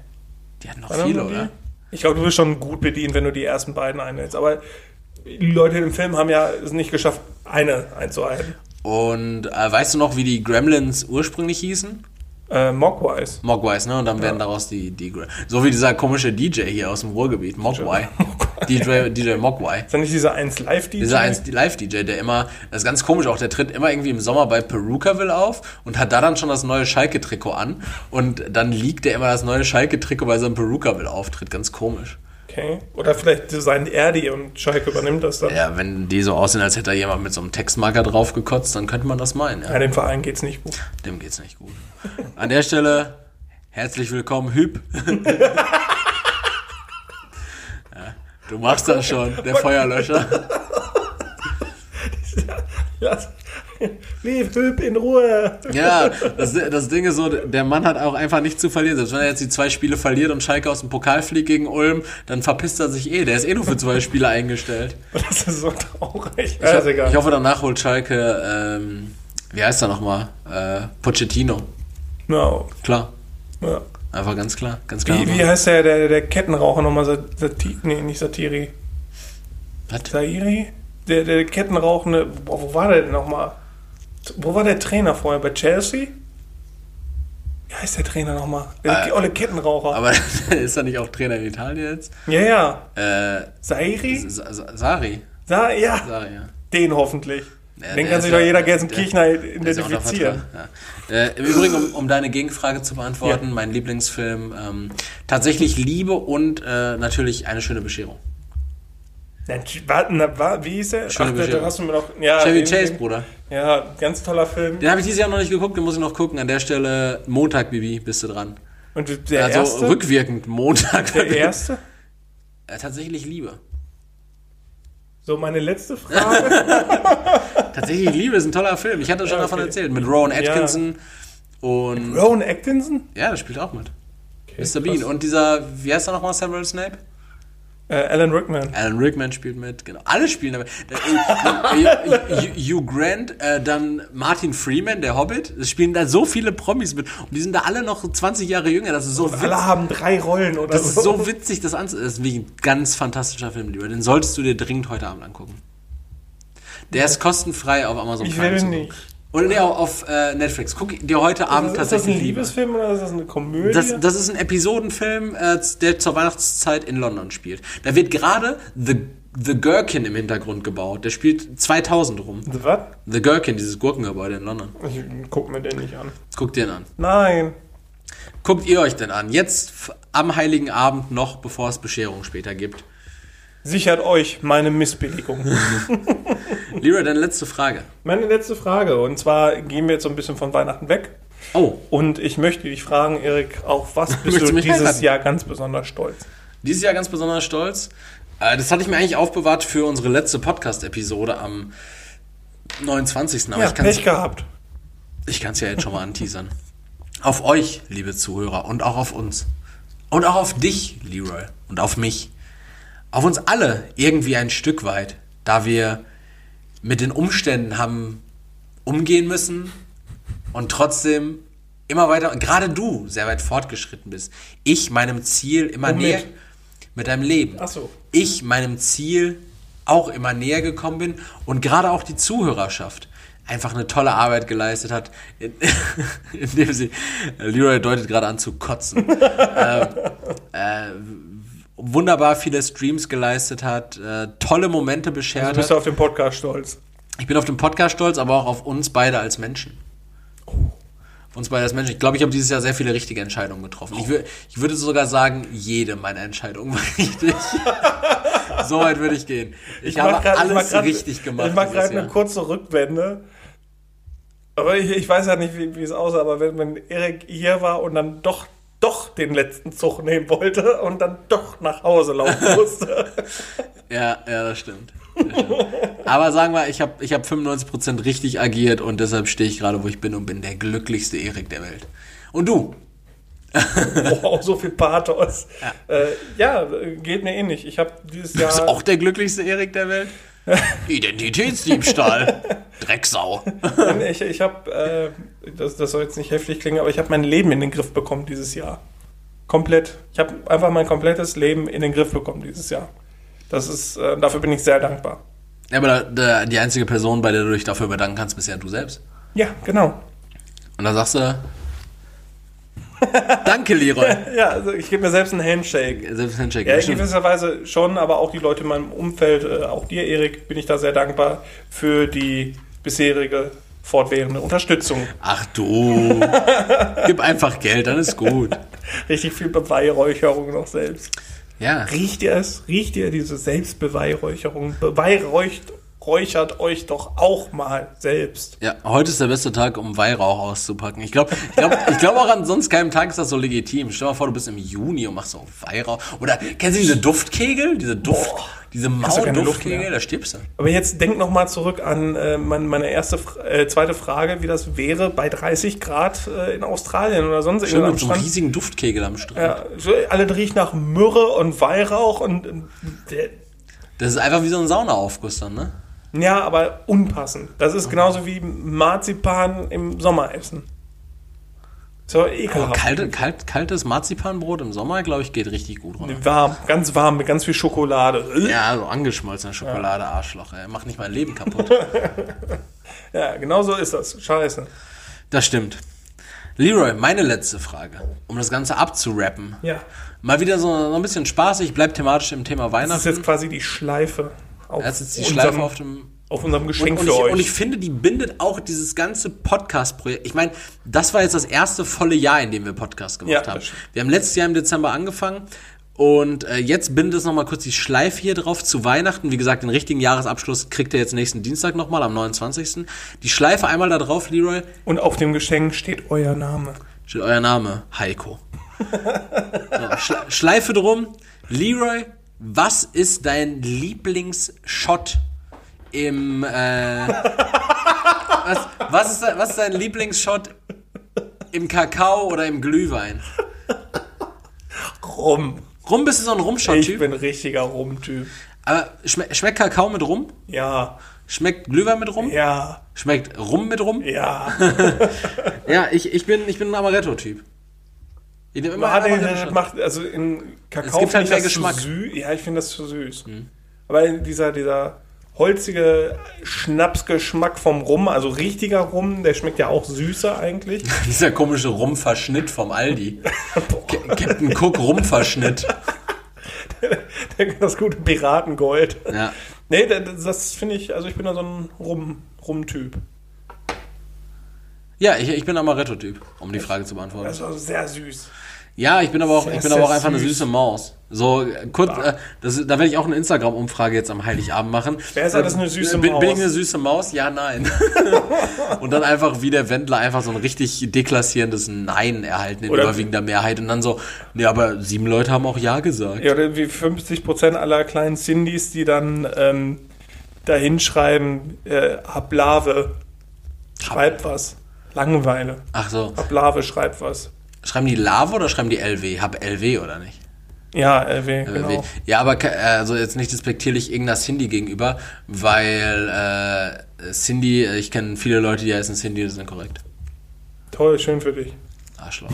Die hatten noch viele, oder? Ich glaube, du bist schon gut bedient, wenn du die ersten beiden einhältst. Aber die Leute im Film haben ja es nicht geschafft, eine einzuhalten. Und äh, weißt du noch, wie die Gremlins ursprünglich hießen? Äh, Mogwise. Mogwais, ne? Und dann werden daraus die, die So wie dieser komische DJ hier aus dem Ruhrgebiet, Mogwai. DJ, DJ Mogwai. Ist das nicht dieser 1 Live-DJ? Dieser 1 Live-DJ, der immer, das ist ganz komisch auch, der tritt immer irgendwie im Sommer bei Perukaville auf und hat da dann schon das neue Schalke-Trikot an und dann liegt der immer das neue Schalke-Trikot bei seinem Perukaville-Auftritt. Ganz komisch. Okay. Oder vielleicht designt er die und Schalke übernimmt das dann. Ja, Ja, wenn die so aussehen, als hätte da jemand mit so einem Textmarker drauf gekotzt, dann könnte man das meinen. Ja. dem Verein geht's nicht gut. Dem geht's nicht gut. An der Stelle, herzlich willkommen, Hüb. ja, du machst das schon, der Feuerlöscher. Lass, leave Hüb in Ruhe. Ja, das, das Ding ist so, der Mann hat auch einfach nichts zu verlieren. Selbst wenn er jetzt die zwei Spiele verliert und Schalke aus dem Pokal fliegt gegen Ulm, dann verpisst er sich eh. Der ist eh nur für zwei Spiele eingestellt. Das ist so traurig. Ich, ho- egal. ich hoffe, danach holt Schalke, ähm, wie heißt er nochmal? Äh, Pochettino. no. Klar. ja. Einfach ganz klar. Ganz klar. Wie, wie heißt der, der, der Kettenraucher nochmal? Sat- Sati nee, nicht Satiri. Was? Sairi? Der, der Kettenrauchende. Boah, wo war der denn nochmal? Wo war der Trainer vorher? Bei Chelsea? Wie heißt der Trainer nochmal? Der Äh, olle Kettenraucher. Aber ist er nicht auch Trainer in Italien jetzt? ja, ja. Äh, Sairi? Sa- Sa- Sari. Sa ja, Sari, ja. den hoffentlich. Ja, den kann sich doch ja- jeder Gelsenkirchner Der identifizieren. Ja. Äh, Im Übrigen, um, um deine Gegenfrage zu beantworten, mein Lieblingsfilm, ähm, tatsächlich Liebe und äh, natürlich eine schöne Bescherung. Warte, na, wa- wie hieß der? Schöne Ach, Bescherung. hast du mir noch. Ja, Chevy Chase, Bruder. Ja, ganz toller Film. Den habe ich dieses Jahr noch nicht geguckt, den muss ich noch gucken. An der Stelle Montag, Bibi, bist du dran. Und der also erste? rückwirkend Montag. der erste? Äh, Tatsächlich Liebe. So, meine letzte Frage. Tatsächlich Liebe ist ein toller Film. Ich hatte schon Ja, davon okay. erzählt. Mit Rowan Atkinson und. Rowan Atkinson? Ja, der spielt auch mit. Okay, Mr. Bean. Und dieser, wie heißt er nochmal, Samuel Snape? Äh, Alan Rickman. Alan Rickman spielt mit, genau. Alle spielen damit. Äh, äh, Hugh Grant, äh, dann Martin Freeman, der Hobbit. Es spielen da so viele Promis mit. Und die sind da alle noch 20 Jahre jünger. Das ist so witzig. Alle haben drei Rollen oder Das ist so. so witzig, das anzusehen. Das ist ein ganz fantastischer Film, lieber. Den solltest du dir dringend heute Abend angucken. Der ist kostenfrei auf Amazon Ich Prime will zu nicht. Oder nee, auf äh, Netflix. Guck dir heute Abend ist das tatsächlich ein Liebe. Liebesfilm oder ist das eine Komödie? Das, das ist ein Episodenfilm, äh, der zur Weihnachtszeit in London spielt. Da wird gerade The, The Gherkin im Hintergrund gebaut. Der spielt 2000 rum. The was? The Gherkin, dieses Gurkengebäude in London. Ich guck mir den nicht an. Guckt dir den an. Nein. Guckt ihr euch denn an? Jetzt am Heiligen Abend noch, bevor es Bescherung später gibt. Sichert euch meine Missbilligung. Lyra, deine letzte Frage. meine letzte Frage. Und zwar gehen wir jetzt so ein bisschen von Weihnachten weg. Oh, Und ich möchte dich fragen, Erik, auf was bist du dieses heiraten? Jahr ganz besonders stolz? dieses Jahr ganz besonders stolz. Äh, das hatte ich mir eigentlich aufbewahrt für unsere letzte Podcast-Episode am 29. Aber Ja, ich kann's- Pech gehabt. Ich kann es ja jetzt schon mal anteasern. Auf euch, liebe Zuhörer, und auch auf uns. Und auch auf dich, Leroy, und auf mich. Auf uns alle irgendwie ein Stück weit, da wir mit den Umständen haben umgehen müssen und trotzdem immer weiter, gerade du sehr weit fortgeschritten bist. Ich meinem Ziel immer Womit? näher. Mit deinem Leben. Ach so. Ich meinem Ziel auch immer näher gekommen bin und gerade auch die Zuhörerschaft einfach eine tolle Arbeit geleistet hat, in- indem sie, Leroy deutet gerade an zu kotzen, ähm, äh, wunderbar viele Streams geleistet hat, äh, tolle Momente Du beschert bist hat. auf den Podcast stolz. Ich bin auf den Podcast stolz, aber auch auf uns beide als Menschen. Auf uns beide als Menschen. Ich glaube, ich habe dieses Jahr sehr viele richtige Entscheidungen getroffen. Ich, wür ich würde sogar sagen, jede meiner Entscheidungen war richtig. so weit würde ich gehen. Ich, mach habe grad- ich alles mach grad- richtig gemacht. Ich mache gerade eine kurze Rückwende. Aber ich, ich weiß ja nicht, wie, wie es aussah, aber wenn, wenn Erik hier war und dann doch, doch den letzten Zug nehmen wollte und dann doch nach Hause laufen musste. Ja, ja, das stimmt. Das stimmt. Aber sagen wir, ich habe ich hab 95% richtig agiert und deshalb stehe ich gerade, wo ich bin und bin der glücklichste Erik der Welt. Und du? wow, so viel Pathos. Ja, äh, ja geht mir ähnlich. Ich habe dieses Du bist Jahr. auch der glücklichste Erik der Welt? Identitätsdiebstahl. Drecksau. Ich, ich habe, äh, das, das soll jetzt nicht heftig klingen, aber ich habe mein Leben in den Griff bekommen dieses Jahr. Komplett. Ich habe einfach mein komplettes Leben in den Griff bekommen dieses Jahr. Das ist, äh, dafür bin ich sehr dankbar. Ja, aber da, da, die einzige Person, bei der du dich dafür bedanken kannst, bist ja du selbst. Ja, genau. Und da sagst du, danke, Leroy. Ja, also ich gebe mir selbst einen Handshake. Selbst Handshake. Ja, in gewisser Weise schon, aber auch die Leute in meinem Umfeld, äh, auch dir, Erik, bin ich da sehr dankbar für die bisherige fortwährende Unterstützung. Ach du. Gib einfach Geld, dann ist gut. Richtig viel Beweihräucherung noch selbst. Ja. Riecht ihr es? Riecht ihr diese Selbstbeweihräucherung? Beweihräuchert räuchert euch doch auch mal selbst. Ja, heute ist der beste Tag, um Weihrauch auszupacken. Ich glaube ich glaub, ich glaub auch an sonst keinem Tag ist das so legitim. Stell dir mal vor, du bist im Juni und machst so Weihrauch. Oder kennst du diese Duftkegel? Diese Duft, diese keine Luft Mau-Duftkegel? Da stirbst du. Aber jetzt denk noch mal zurück an äh, mein, meine erste, äh, zweite Frage, wie das wäre bei 30 Grad äh, in Australien oder sonst Schön irgendwo mit so einem riesigen Duftkegel am Strand. Ja, so, alle riechen nach Myrrhe und Weihrauch und äh, Das ist einfach wie so ein Saunaaufguss dann, ne? Ja, aber unpassend. Das ist genauso wie Marzipan im Sommer essen. So ekelhaft. Kalte, kalt, kaltes Marzipanbrot im Sommer, glaube ich, geht richtig gut runter. Warm, ganz warm mit ganz viel Schokolade. Ja, so angeschmolzene Schokolade, Arschloch, ey. Macht nicht mein Leben kaputt. Ja, genau so ist das. Scheiße. Das stimmt. Leroy, meine letzte Frage, um das Ganze abzurappen. Ja. Mal wieder so, so ein bisschen spaßig, bleibt thematisch im Thema Das ist Weihnachten. jetzt quasi die Schleife auf, Das ist die unserem, Schleife auf dem. auf unserem Geschenk Und, und, für ich, euch. und ich finde, die bindet auch dieses ganze Podcast-Projekt. Ich meine, das war jetzt das erste volle Jahr, in dem wir Podcast gemacht Ja, haben. Wir haben letztes Jahr im Dezember angefangen Und äh, jetzt bindet es nochmal kurz die Schleife hier drauf zu Weihnachten. Wie gesagt, den richtigen Jahresabschluss kriegt ihr jetzt nächsten Dienstag nochmal, am 29. Die Schleife einmal da drauf, Leroy. Und auf dem Geschenk steht euer Name. Steht euer Name, Heiko. so, Schle Schleife drum. Leroy, was ist dein Lieblingsshot im... Äh, was, was, ist, was ist dein Lieblingsshot im Kakao oder im Glühwein? Rum. Rum bist du so ein Rumshot-Typ? Ich bin ein richtiger Rum-Typ. Aber schme schmeckt Kakao mit Rum? Ja. Schmeckt Glühwein mit Rum? Ja. Schmeckt Rum mit Rum? Ja. ja, ich, ich, bin, ich bin ein Amaretto-Typ. Ich nehme immer Amaretto das macht, also in Kakao gibt halt mehr Geschmack. Süß. Ja, ich finde das zu süß. Hm. Aber dieser, dieser holzige Schnapsgeschmack vom Rum, also richtiger Rum, der schmeckt ja auch süßer eigentlich. Dieser komische Rumverschnitt vom Aldi. Captain Cook Rumverschnitt. das gute Piratengold. Ja. Nee, das, das finde ich, also ich bin da so ein Rum, Rum-Typ. Ja, ich, ich bin Amaretto-Typ, um die Frage zu beantworten. Das ist also sehr süß. Ja, ich bin aber auch, sehr, ich bin aber auch einfach süß. eine süße Maus. So kurz, äh, das, da werde ich auch eine Instagram-Umfrage jetzt am Heiligabend machen. Wer ist alles eine süße bin, Maus? Bin ich eine süße Maus? Ja, nein. und dann einfach wie der Wendler einfach so ein richtig deklassierendes Nein erhalten in oder überwiegender Mehrheit und dann so, nee, aber sieben Leute haben auch Ja gesagt. Ja, oder wie 50 Prozent aller kleinen Sindys, die dann ähm, da hinschreiben, äh, Hablave, schreibt was. Langeweile. Ach so. Hablave, schreibt was. Schreiben die Lave oder schreiben die LW? Hab LW oder nicht? Ja, LW, genau. Ja, aber also jetzt nicht despektierlich irgendeiner Cindy gegenüber, weil äh, Cindy, ich kenne viele Leute, die heißen Cindy, das ist korrekt. Toll, schön für dich. Arschloch.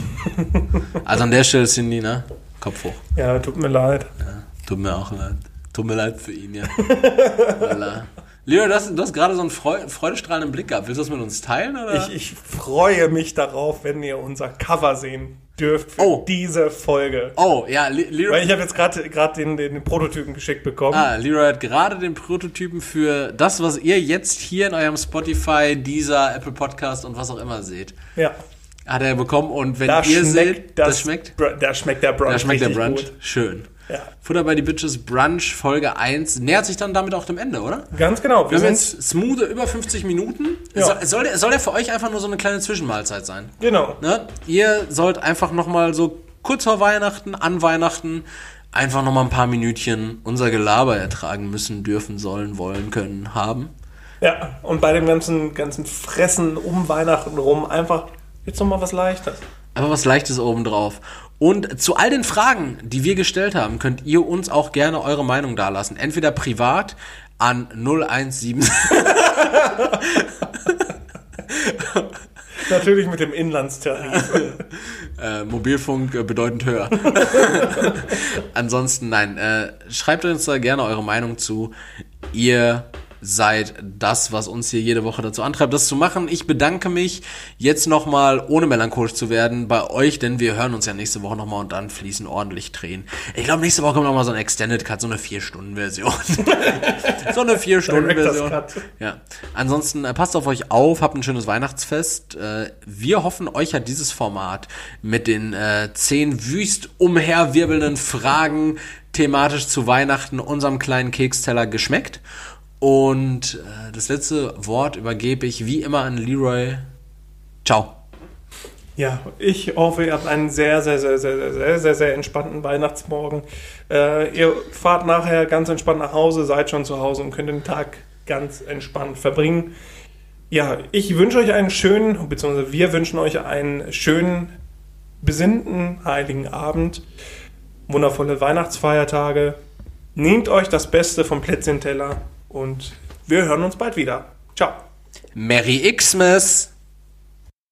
also an der Stelle Cindy, ne? Kopf hoch. Ja, tut mir leid. Ja, tut mir auch leid. Tut mir leid für ihn, ja. Leo, du hast, du hast gerade so einen Freu freudestrahlenden Blick gehabt. Willst du das mit uns teilen? Oder? Ich, ich freue mich darauf, wenn ihr unser Cover sehen dürft für oh. diese Folge. Oh, ja, Leroy. Weil ich habe jetzt gerade den, den, den Prototypen geschickt bekommen. Ah, Leroy hat gerade den Prototypen für das, was ihr jetzt hier in eurem Spotify, dieser Apple Podcast und was auch immer seht. Ja. Hat er bekommen und wenn da ihr seht, das, das schmeckt. Da schmeckt der Brunch. Da schmeckt der Brunch. Gut. Schön. Ja. Futter bei die Bitches Brunch Folge 1 nähert sich dann damit auch dem Ende, oder? Ganz genau. Wir, wir haben jetzt smooth über 50 Minuten. Ja. Soll, soll, der, soll der für euch einfach nur so eine kleine Zwischenmahlzeit sein? Genau. Ne? Ihr sollt einfach nochmal so kurz vor Weihnachten, an Weihnachten, einfach nochmal ein paar Minütchen unser Gelaber ertragen müssen, dürfen, sollen, wollen, können, haben. Ja, und bei dem ganzen, ganzen Fressen um Weihnachten rum einfach jetzt nochmal was Leichtes. Einfach was Leichtes obendrauf. Und zu all den Fragen, die wir gestellt haben, könnt ihr uns auch gerne eure Meinung dalassen. Entweder privat an 017. Natürlich mit dem Inlandstarif. äh, Mobilfunk äh, bedeutend höher. Ansonsten, nein, äh, schreibt uns da gerne eure Meinung zu. Ihr seid das, was uns hier jede Woche dazu antreibt, das zu machen. Ich bedanke mich jetzt nochmal, ohne melancholisch zu werden, bei euch, denn wir hören uns ja nächste Woche nochmal und dann fließen ordentlich Tränen. Ich glaube, nächste Woche kommt nochmal so ein Extended Cut, so eine 4-Stunden-Version. so eine 4-Stunden-Version. Ja. Ansonsten äh, passt auf euch auf, habt ein schönes Weihnachtsfest. Äh, wir hoffen, euch hat dieses Format mit den äh, zehn wüst umherwirbelnden Fragen thematisch zu Weihnachten unserem kleinen Keksteller geschmeckt. Und äh, das letzte Wort übergebe ich wie immer an Leroy. Ciao. Ja, ich hoffe, ihr habt einen sehr, sehr, sehr, sehr, sehr, sehr, sehr, sehr entspannten Weihnachtsmorgen. Äh, ihr fahrt nachher ganz entspannt nach Hause, seid schon zu Hause und könnt den Tag ganz entspannt verbringen. Ja, ich wünsche euch einen schönen, beziehungsweise wir wünschen euch einen schönen, besinnten Heiligen Abend, wundervolle Weihnachtsfeiertage. Nehmt euch das Beste vom Plätzchenteller und wir hören uns bald wieder. Ciao. Merry Xmas!